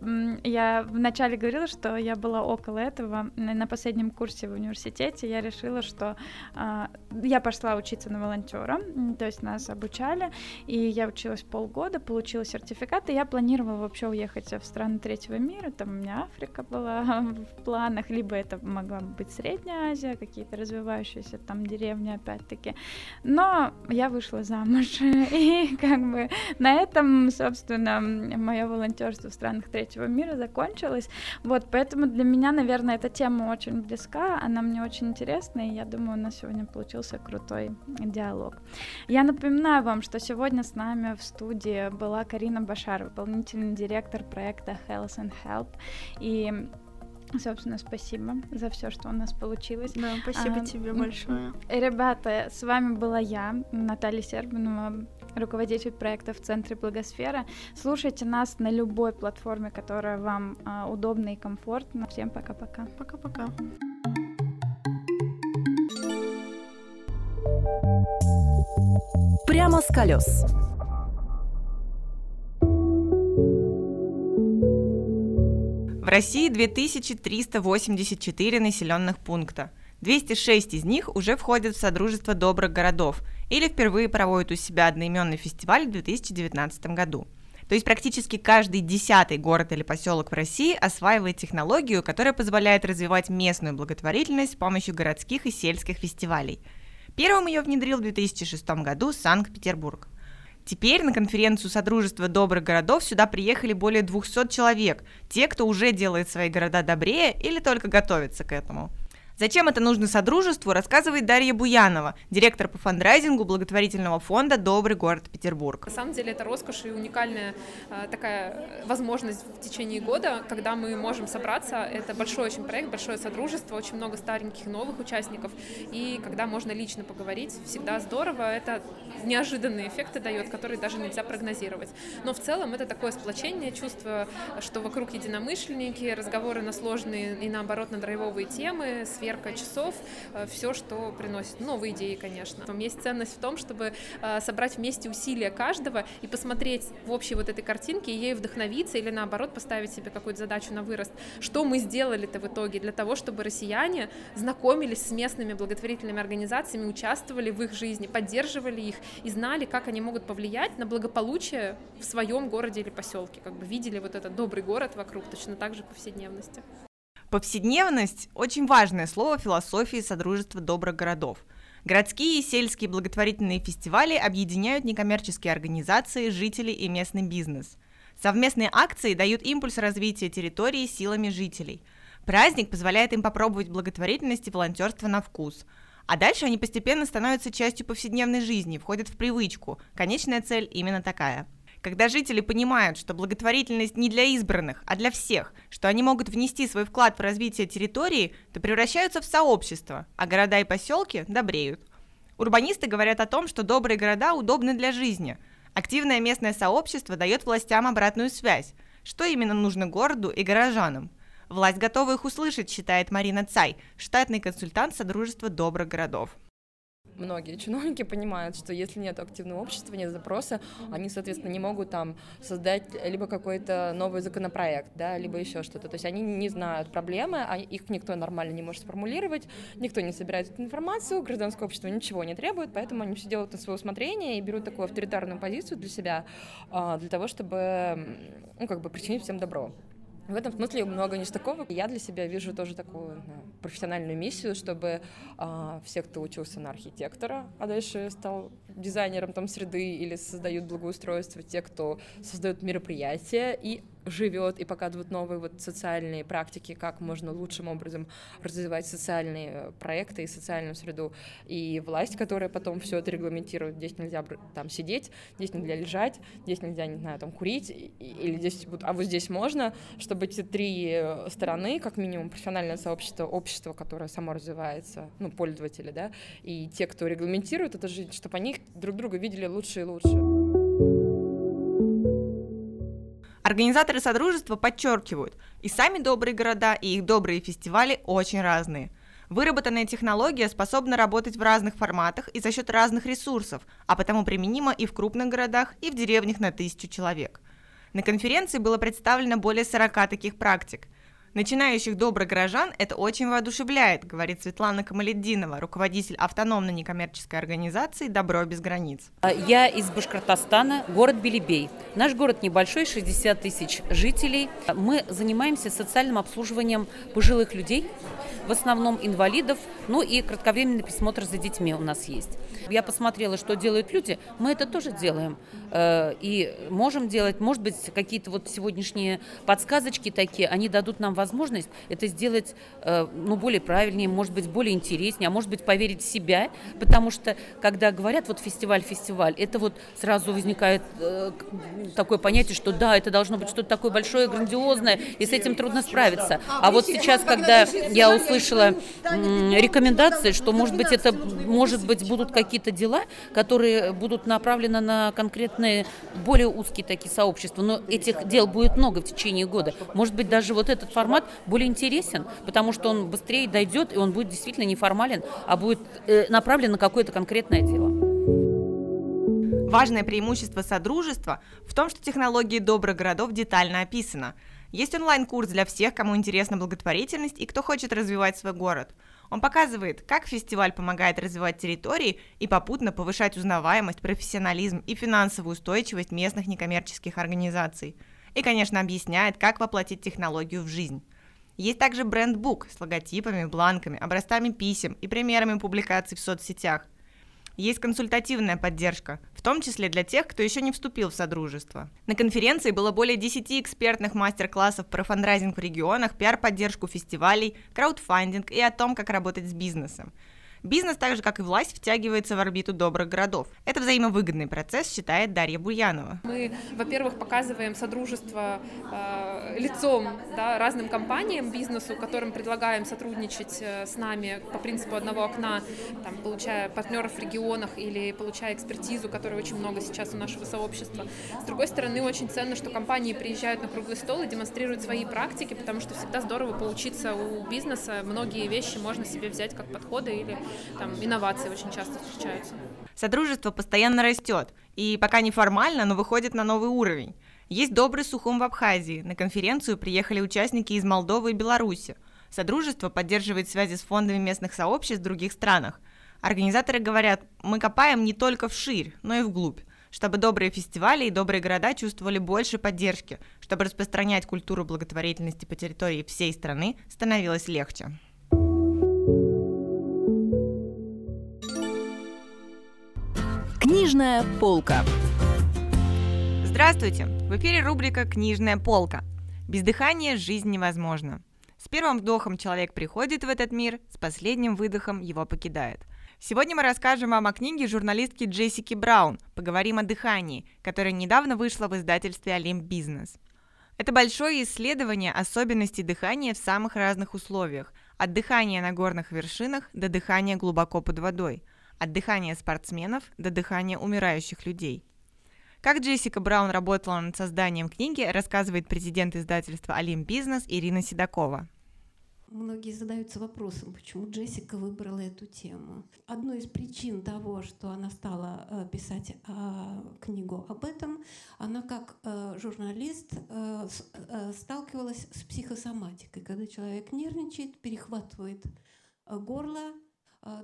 Я вначале говорила, что я была около этого. На последнем курсе в университете я решила, что а, я пошла учиться на волонтера, то есть нас обучали, и я училась полгода, получила сертификат, и я планировала вообще уехать в страны третьего мира. Там у меня Африка была в планах, либо это могла быть Средняя Азия, какие-то развивающиеся там деревни, опять-таки. Но я вышла замуж, и как бы на этом, собственно, мое волонтерство в странах третьего мира закончилось. Вот, поэтому для меня, наверное, эта тема очень близка, она мне очень интересна, и я думаю, у нас сегодня получился крутой диалог. Я напоминаю вам, что сегодня с нами в студии была Карина Башар, выполнительный директор проекта Health and Help, и Собственно, спасибо за все, что у нас получилось. Да, спасибо А, тебе большое. Ребята, с вами была я, Наталья Сербинова, руководитель проекта в Центре Благосфера. Слушайте нас на любой платформе, которая вам а, удобна и комфортна. Всем пока-пока. Пока-пока. Прямо с колес. В России 2384 населенных пункта. 206 из них уже входят в Содружество добрых городов или впервые проводят у себя одноименный фестиваль в 2019 году. То есть практически каждый десятый город или поселок в России осваивает технологию, которая позволяет развивать местную благотворительность с помощью городских и сельских фестивалей. Первым ее внедрил в 2006 году Санкт-Петербург. Теперь на конференцию Содружества добрых городов сюда приехали более 200 человек, те, кто уже делает свои города добрее или только готовится к этому. Зачем это нужно Содружеству, рассказывает Дарья Буянова, директор по фандрайзингу благотворительного фонда «Добрый город Петербург». На самом деле это роскошь и уникальная э, такая возможность в течение года, когда мы можем собраться. Это большой очень проект, большое содружество, очень много стареньких новых участников. И когда можно лично поговорить, всегда здорово. Это неожиданные эффекты дает, которые даже нельзя прогнозировать. Но в целом это такое сплочение, чувство, что вокруг единомышленники, разговоры на сложные и наоборот на драйвовые темы, сверка часов, все, что приносит новые идеи, конечно. Там есть ценность в том, чтобы э, собрать вместе усилия каждого и посмотреть в общей вот этой картинке и ей вдохновиться или наоборот поставить себе какую-то задачу на вырост. Что мы сделали-то в итоге для того, чтобы россияне знакомились с местными благотворительными организациями, участвовали в их жизни, поддерживали их и знали, как они могут повлиять на благополучие в своем городе или поселке, как бы видели вот этот добрый город вокруг, точно так же в повседневности. Повседневность – очень важное слово философии Содружества добрых городов. Городские и сельские благотворительные фестивали объединяют некоммерческие организации, жителей и местный бизнес. Совместные акции дают импульс развития территории силами жителей. Праздник позволяет им попробовать благотворительность и волонтерство на вкус. А дальше они постепенно становятся частью повседневной жизни, входят в привычку. Конечная цель именно такая – когда жители понимают, что благотворительность не для избранных, а для всех, что они могут внести свой вклад в развитие территории, то превращаются в сообщество, а города и поселки добреют. Урбанисты говорят о том, что добрые города удобны для жизни. Активное местное сообщество дает властям обратную связь. Что именно нужно городу и горожанам? Власть готова их услышать, считает Марина Цай, штатный консультант Содружества добрых городов многие чиновники понимают, что если нет активного общества, нет запроса, они, соответственно, не могут там создать либо какой-то новый законопроект, да, либо еще что-то. То есть они не знают проблемы, а их никто нормально не может сформулировать, никто не собирает эту информацию, гражданское общество ничего не требует, поэтому они все делают на свое усмотрение и берут такую авторитарную позицию для себя, а, для того, чтобы, ну, как бы причинить всем добро. В этом смысле много не такого. Я для себя вижу тоже такую да, профессиональную миссию, чтобы а, все, кто учился на архитектора, а дальше стал дизайнером там среды или создают благоустройство, те, кто создают мероприятия и живет и показывают новые вот социальные практики, как можно лучшим образом развивать социальные проекты и социальную среду. И власть, которая потом все это регламентирует, здесь нельзя там сидеть, здесь нельзя лежать, здесь нельзя, не знаю, там курить, или здесь, а вот здесь можно, чтобы эти три стороны, как минимум профессиональное сообщество, общество, которое само развивается, ну, пользователи, да, и те, кто регламентирует это жизнь, чтобы они друг друга видели лучше и лучше. Организаторы Содружества подчеркивают, и сами добрые города, и их добрые фестивали очень разные. Выработанная технология способна работать в разных форматах и за счет разных ресурсов, а потому применима и в крупных городах, и в деревнях на тысячу человек. На конференции было представлено более 40 таких практик. Начинающих добрых горожан это очень воодушевляет, говорит Светлана Камаледдинова, руководитель автономной некоммерческой организации «Добро без границ». Я из Башкортостана, город Белебей. Наш город небольшой, 60 тысяч жителей. Мы занимаемся социальным обслуживанием пожилых людей, в основном инвалидов, ну и кратковременный присмотр за детьми у нас есть. Я посмотрела, что делают люди, мы это тоже делаем. Э, и можем делать, может быть, какие-то вот сегодняшние подсказочки такие, они дадут нам возможность это сделать, э, ну, более правильнее, может быть, более интереснее, а может быть, поверить в себя, потому что, когда говорят вот фестиваль, фестиваль, это вот сразу возникает э, такое понятие, что да, это должно быть что-то такое большое, грандиозное, и с этим трудно справиться. А вот сейчас, когда я услышала рекомендации, что, может быть, это, может быть, будут какие-то дела, которые будут направлены на конкретные, более узкие такие сообщества, но этих дел будет много в течение года. Может быть, даже вот этот формат более интересен, потому что он быстрее дойдет, и он будет действительно неформален, а будет э, направлен на какое-то конкретное дело. Важное преимущество Содружества в том, что технологии добрых городов детально описана. Есть онлайн-курс для всех, кому интересна благотворительность и кто хочет развивать свой город. Он показывает, как фестиваль помогает развивать территории и попутно повышать узнаваемость, профессионализм и финансовую устойчивость местных некоммерческих организаций. И, конечно, объясняет, как воплотить технологию в жизнь. Есть также бренд-бук с логотипами, бланками, образцами писем и примерами публикаций в соцсетях. Есть консультативная поддержка, в том числе для тех, кто еще не вступил в Содружество. На конференции было более 10 экспертных мастер-классов про фандрайзинг в регионах, пиар-поддержку фестивалей, краудфандинг и о том, как работать с бизнесом. Бизнес, так же как и власть, втягивается в орбиту добрых городов. Это взаимовыгодный процесс, считает Дарья Буянова. Мы, во-первых, показываем содружество э, лицом да, разным компаниям, бизнесу, которым предлагаем сотрудничать э, с нами по принципу одного окна, там, получая партнеров в регионах или получая экспертизу, которой очень много сейчас у нашего сообщества. С другой стороны, очень ценно, что компании приезжают на круглый стол и демонстрируют свои практики, потому что всегда здорово поучиться у бизнеса. Многие вещи можно себе взять как подходы или там инновации очень часто встречаются. Содружество постоянно растет, и пока неформально, но выходит на новый уровень. Есть добрый Сухум в Абхазии. На конференцию приехали участники из Молдовы и Беларуси. Содружество поддерживает связи с фондами местных сообществ в других странах. Организаторы говорят, мы копаем не только вширь, но и вглубь, чтобы добрые фестивали и добрые города чувствовали больше поддержки, чтобы распространять культуру благотворительности по территории всей страны становилось легче. Книжная полка. Здравствуйте! В эфире рубрика «Книжная полка». Без дыхания жизнь невозможна. С первым вдохом человек приходит в этот мир, с последним выдохом его покидает. Сегодня мы расскажем вам о книге журналистки Джессики Браун «Поговорим о дыхании», которая недавно вышла в издательстве «Олимп Бизнес». Это большое исследование особенностей дыхания в самых разных условиях, от дыхания на горных вершинах до дыхания глубоко под водой – от дыхания спортсменов до дыхания умирающих людей. Как Джессика Браун работала над созданием книги, рассказывает президент издательства «Олимп Бизнес» Ирина Седокова. Многие задаются вопросом, почему Джессика выбрала эту тему. Одной из причин того, что она стала э, писать э, книгу об этом, она как э, журналист сталкивалась с психосоматикой, когда человек нервничает, перехватывает горло,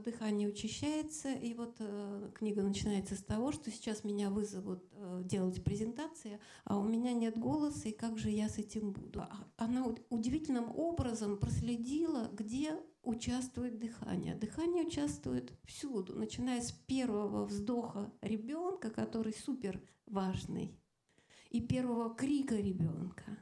дыхание учащается, и вот э, книга начинается с того, что сейчас меня вызовут э, делать презентации, а у меня нет голоса, и как же я с этим буду? А, она удивительным образом проследила, где участвует дыхание. Дыхание участвует всюду, начиная с первого вздоха ребенка, который супер важный, и первого крика ребенка.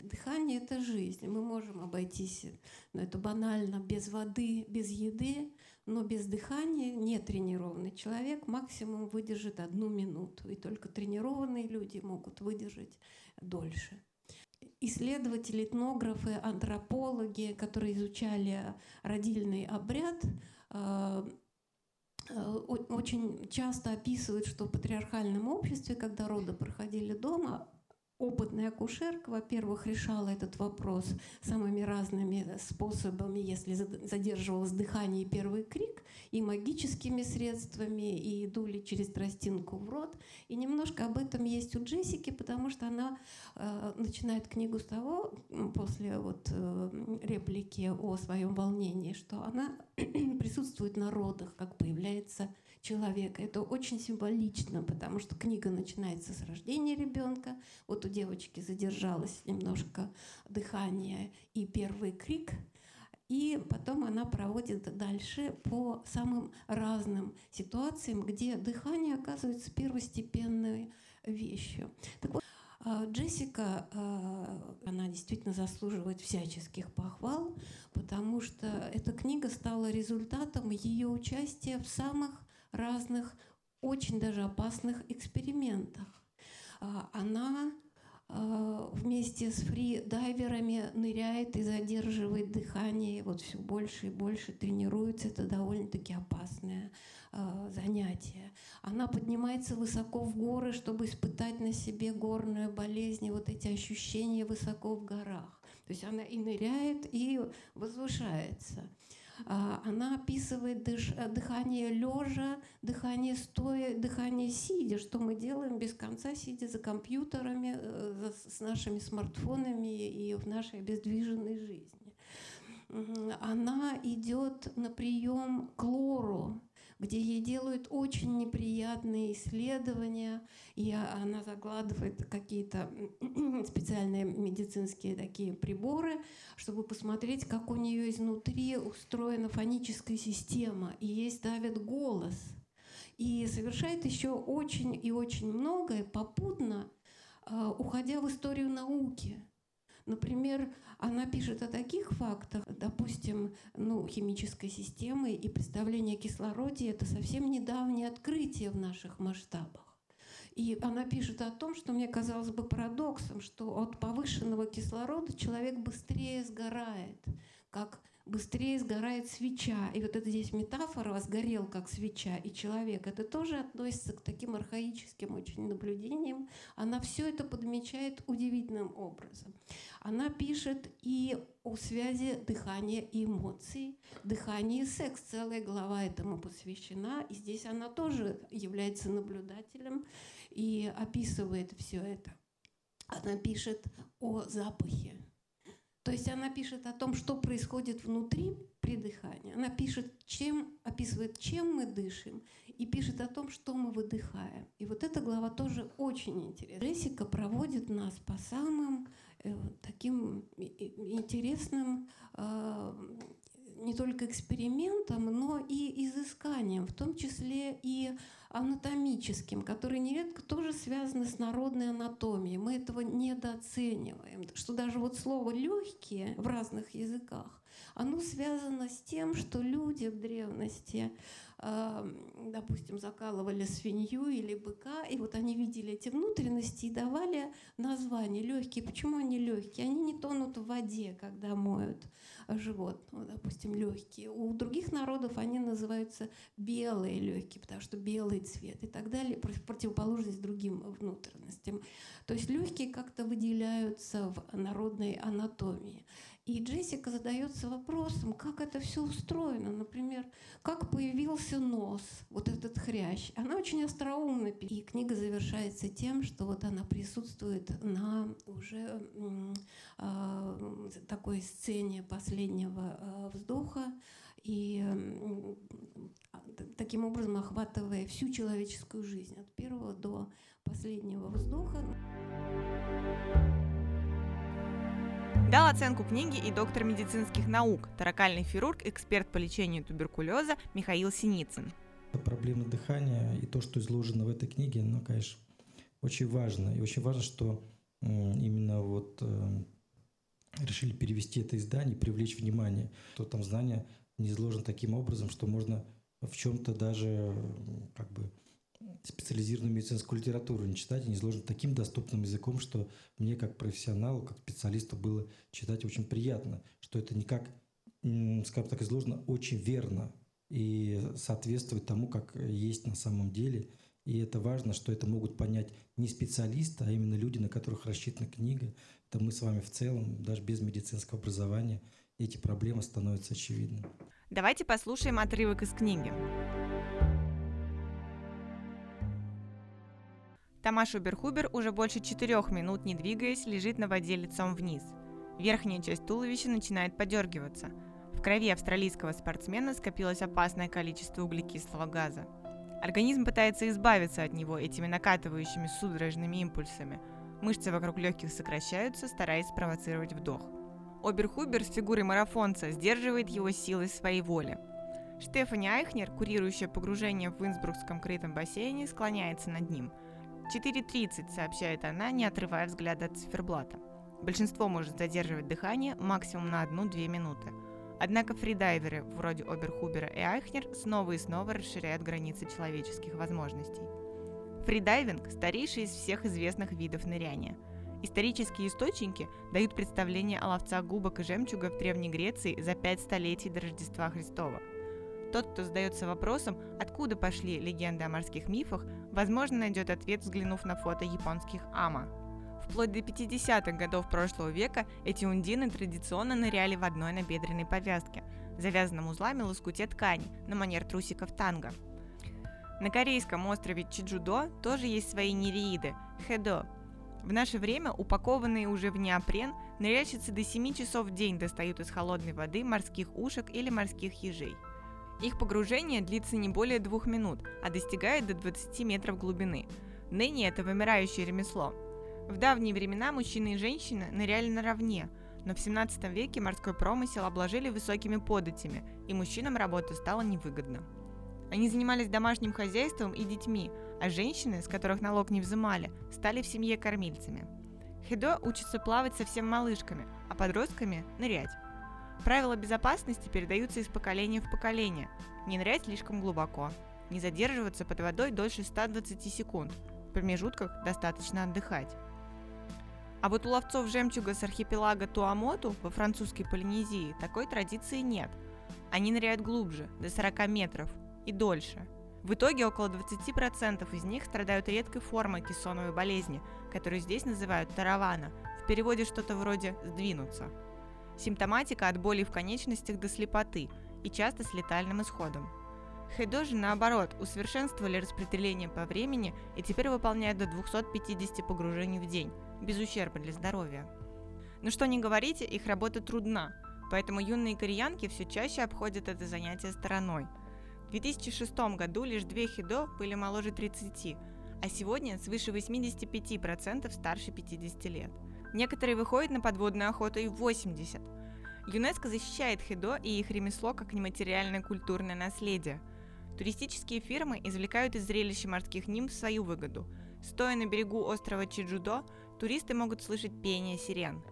Дыхание — это жизнь. Мы можем обойтись, ну, это банально, без воды, без еды, но без дыхания нетренированный человек максимум выдержит одну минуту. И только тренированные люди могут выдержать дольше. Исследователи, этнографы, антропологи, которые изучали родильный обряд, э, э, очень часто описывают, что в патриархальном обществе, когда роды проходили дома, опытная акушерка, во-первых, решала этот вопрос самыми разными способами, если задерживалось дыхание и первый крик, и магическими средствами, и дули через тростинку в рот. И немножко об этом есть у Джессики, потому что она э, начинает книгу с того, после вот э, реплики о своем волнении, что она присутствует на родах, как появляется человека. Это очень символично, потому что книга начинается с рождения ребенка. Вот у девочки задержалось немножко дыхание и первый крик. И потом она проводит дальше по самым разным ситуациям, где дыхание оказывается первостепенной вещью. Так вот, а, Джессика, а, она действительно заслуживает всяческих похвал, потому что эта книга стала результатом ее участия в самых разных, очень даже опасных экспериментах. А, она а, вместе с фри-дайверами ныряет и задерживает дыхание, вот все больше и больше тренируется. Это довольно-таки опасное а, занятие. Она поднимается высоко в горы, чтобы испытать на себе горную болезнь, вот эти ощущения высоко в горах. То есть она и ныряет, и возвышается. А, она описывает дыш, э, дыхание лежа, дыхание стоя, дыхание сидя, что мы делаем без конца, сидя за компьютерами, э, с нашими смартфонами и в нашей обездвиженной жизни. Она идет на прием к лору, где ей делают очень неприятные исследования, и она закладывает какие-то специальные медицинские такие приборы, чтобы посмотреть, как у нее изнутри устроена фоническая система, и ей ставят голос. И совершает еще очень и очень многое попутно, а, уходя в историю науки. Например, она пишет о таких фактах, допустим, ну, химической системы и представление о кислороде — это совсем недавнее открытие в наших масштабах. И она пишет о том, что мне казалось бы парадоксом, что от повышенного кислорода человек быстрее сгорает, как быстрее сгорает свеча. И вот это здесь метафора «сгорел как свеча» и человек. Это тоже относится к таким архаическим очень наблюдениям. Она все это подмечает удивительным образом. Она пишет и о связи дыхания и эмоций, дыхание и секс. Целая глава этому посвящена. И здесь она тоже является наблюдателем и описывает все это. Она пишет о запахе, то есть она пишет о том, что происходит внутри при дыхании. Она пишет, чем, описывает, чем мы дышим, и пишет о том, что мы выдыхаем. И вот эта глава тоже очень интересна. Джессика проводит нас по самым э, таким интересным э, не только экспериментам, но и изысканиям, в том числе и анатомическим, которые нередко тоже связаны с народной анатомией. Мы этого недооцениваем. Что даже вот слово легкие в разных языках, оно связано с тем, что люди в древности допустим, закалывали свинью или быка, и вот они видели эти внутренности и давали название легкие. Почему они легкие? Они не тонут в воде, когда моют животного, допустим, легкие. У других народов они называются белые легкие, потому что белый цвет и так далее, противоположность другим внутренностям. То есть легкие как-то выделяются в народной анатомии. И Джессика задается вопросом, как это все устроено. Например, как появился нос, вот этот хрящ. Она очень остроумна. И книга завершается тем, что вот она присутствует на уже э, такой сцене последнего э, вздоха. И э, таким образом охватывая всю человеческую жизнь от первого до последнего вздоха. Дал оценку книги и доктор медицинских наук, таракальный хирург, эксперт по лечению туберкулеза Михаил Синицын. Проблема дыхания и то, что изложено в этой книге, ну, конечно, очень важно. И очень важно, что именно вот э, решили перевести это издание, привлечь внимание, то там знание не изложено таким образом, что можно в чем-то даже как бы специализированную медицинскую литературу не читать, и не изложено таким доступным языком, что мне как профессионалу, как специалисту было читать очень приятно, что это не как, скажем так, изложено очень верно и соответствует тому, как есть на самом деле. И это важно, что это могут понять не специалисты, а именно люди, на которых рассчитана книга. Это мы с вами в целом, даже без медицинского образования, эти проблемы становятся очевидны. Давайте послушаем отрывок из книги. Тамаш Уберхубер уже больше четырех минут, не двигаясь, лежит на воде лицом вниз. Верхняя часть туловища начинает подергиваться. В крови австралийского спортсмена скопилось опасное количество углекислого газа. Организм пытается избавиться от него этими накатывающими судорожными импульсами. Мышцы вокруг легких сокращаются, стараясь спровоцировать вдох. Оберхубер с фигурой марафонца сдерживает его силой своей воли. Штефани Айхнер, курирующая погружение в Инсбрукском крытом бассейне, склоняется над ним – 4.30, сообщает она, не отрывая взгляда от циферблата. Большинство может задерживать дыхание максимум на 1-2 минуты. Однако фридайверы вроде Оберхубера и Айхнер снова и снова расширяют границы человеческих возможностей. Фридайвинг – старейший из всех известных видов ныряния. Исторические источники дают представление о ловцах губок и жемчуга в Древней Греции за пять столетий до Рождества Христова – тот, кто задается вопросом, откуда пошли легенды о морских мифах, возможно, найдет ответ, взглянув на фото японских ама. Вплоть до 50-х годов прошлого века эти ундины традиционно ныряли в одной набедренной повязке, завязанном узлами лоскуте ткани, на манер трусиков танго. На корейском острове Чиджудо тоже есть свои нереиды – хедо. В наше время упакованные уже в неопрен ныряльщицы до 7 часов в день достают из холодной воды морских ушек или морских ежей – их погружение длится не более двух минут, а достигает до 20 метров глубины. Ныне это вымирающее ремесло. В давние времена мужчины и женщины ныряли наравне, но в 17 веке морской промысел обложили высокими податями, и мужчинам работа стала невыгодна. Они занимались домашним хозяйством и детьми, а женщины, с которых налог не взимали, стали в семье кормильцами. Хедо учится плавать совсем малышками, а подростками – нырять. Правила безопасности передаются из поколения в поколение. Не нырять слишком глубоко. Не задерживаться под водой дольше 120 секунд. В промежутках достаточно отдыхать. А вот у ловцов жемчуга с архипелага Туамоту во французской Полинезии такой традиции нет. Они ныряют глубже, до 40 метров, и дольше. В итоге около 20% из них страдают редкой формой кессоновой болезни, которую здесь называют таравана, в переводе что-то вроде «сдвинуться». Симптоматика от боли в конечностях до слепоты и часто с летальным исходом. Хэйдо же, наоборот, усовершенствовали распределение по времени и теперь выполняют до 250 погружений в день, без ущерба для здоровья. Но что не говорите, их работа трудна, поэтому юные кореянки все чаще обходят это занятие стороной. В 2006 году лишь две хидо были моложе 30, а сегодня свыше 85% старше 50 лет – Некоторые выходят на подводную охоту и в 80. ЮНЕСКО защищает хедо и их ремесло как нематериальное культурное наследие. Туристические фирмы извлекают из зрелища морских нимф свою выгоду. Стоя на берегу острова Чиджудо, туристы могут слышать пение сирен.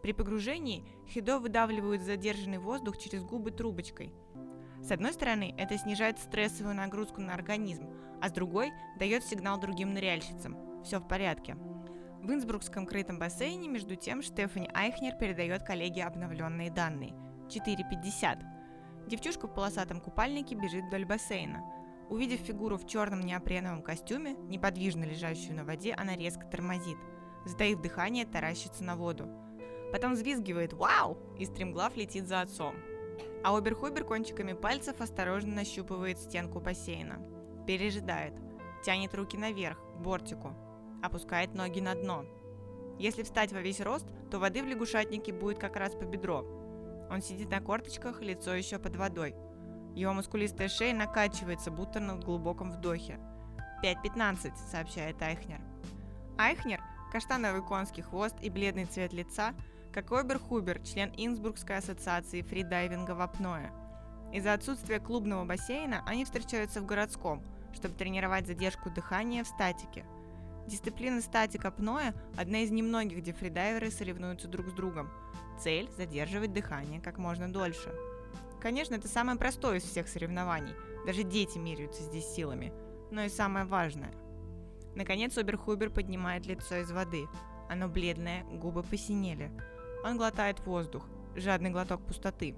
При погружении хедо выдавливают задержанный воздух через губы трубочкой. С одной стороны, это снижает стрессовую нагрузку на организм, а с другой дает сигнал другим ныряльщицам. Все в порядке. В Инсбрукском крытом бассейне, между тем, Штефани Айхнер передает коллеге обновленные данные. 4.50. Девчушка в полосатом купальнике бежит вдоль бассейна. Увидев фигуру в черном неопреновом костюме, неподвижно лежащую на воде, она резко тормозит. Затаив дыхание, таращится на воду. Потом взвизгивает «Вау!» и стремглав летит за отцом. А Оберхубер кончиками пальцев осторожно нащупывает стенку бассейна. Пережидает. Тянет руки наверх, к бортику опускает ноги на дно. Если встать во весь рост, то воды в лягушатнике будет как раз по бедро. Он сидит на корточках, лицо еще под водой. Его мускулистая шея накачивается, будто на глубоком вдохе. 5.15, сообщает Айхнер. Айхнер – каштановый конский хвост и бледный цвет лица, как Оберхубер, член Инсбургской ассоциации фридайвинга в апное. Из-за отсутствия клубного бассейна они встречаются в городском, чтобы тренировать задержку дыхания в статике – Дисциплина статик апноэ – одна из немногих, где фридайверы соревнуются друг с другом. Цель – задерживать дыхание как можно дольше. Конечно, это самое простое из всех соревнований. Даже дети меряются здесь силами. Но и самое важное. Наконец Оберхубер поднимает лицо из воды. Оно бледное, губы посинели. Он глотает воздух, жадный глоток пустоты.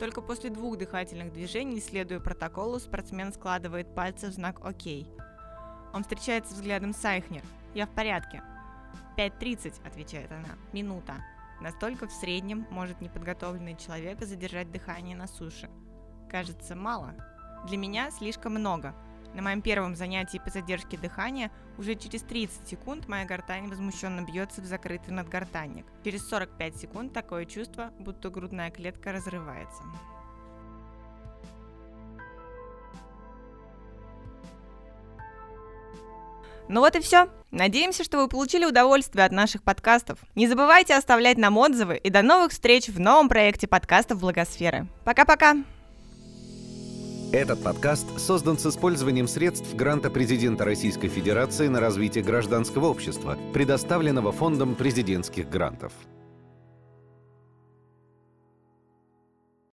Только после двух дыхательных движений, следуя протоколу, спортсмен складывает пальцы в знак «Окей». Он встречается взглядом с Айхнер. «Я в порядке». «5.30», — отвечает она. «Минута». Настолько в среднем может неподготовленный человек задержать дыхание на суше. Кажется, мало. Для меня слишком много. На моем первом занятии по задержке дыхания уже через 30 секунд моя гортань возмущенно бьется в закрытый надгортанник. Через 45 секунд такое чувство, будто грудная клетка разрывается. Ну вот и все. Надеемся, что вы получили удовольствие от наших подкастов. Не забывайте оставлять нам отзывы и до новых встреч в новом проекте подкастов Благосферы. Пока-пока! Этот подкаст создан с использованием средств гранта президента Российской Федерации на развитие гражданского общества, предоставленного Фондом президентских грантов.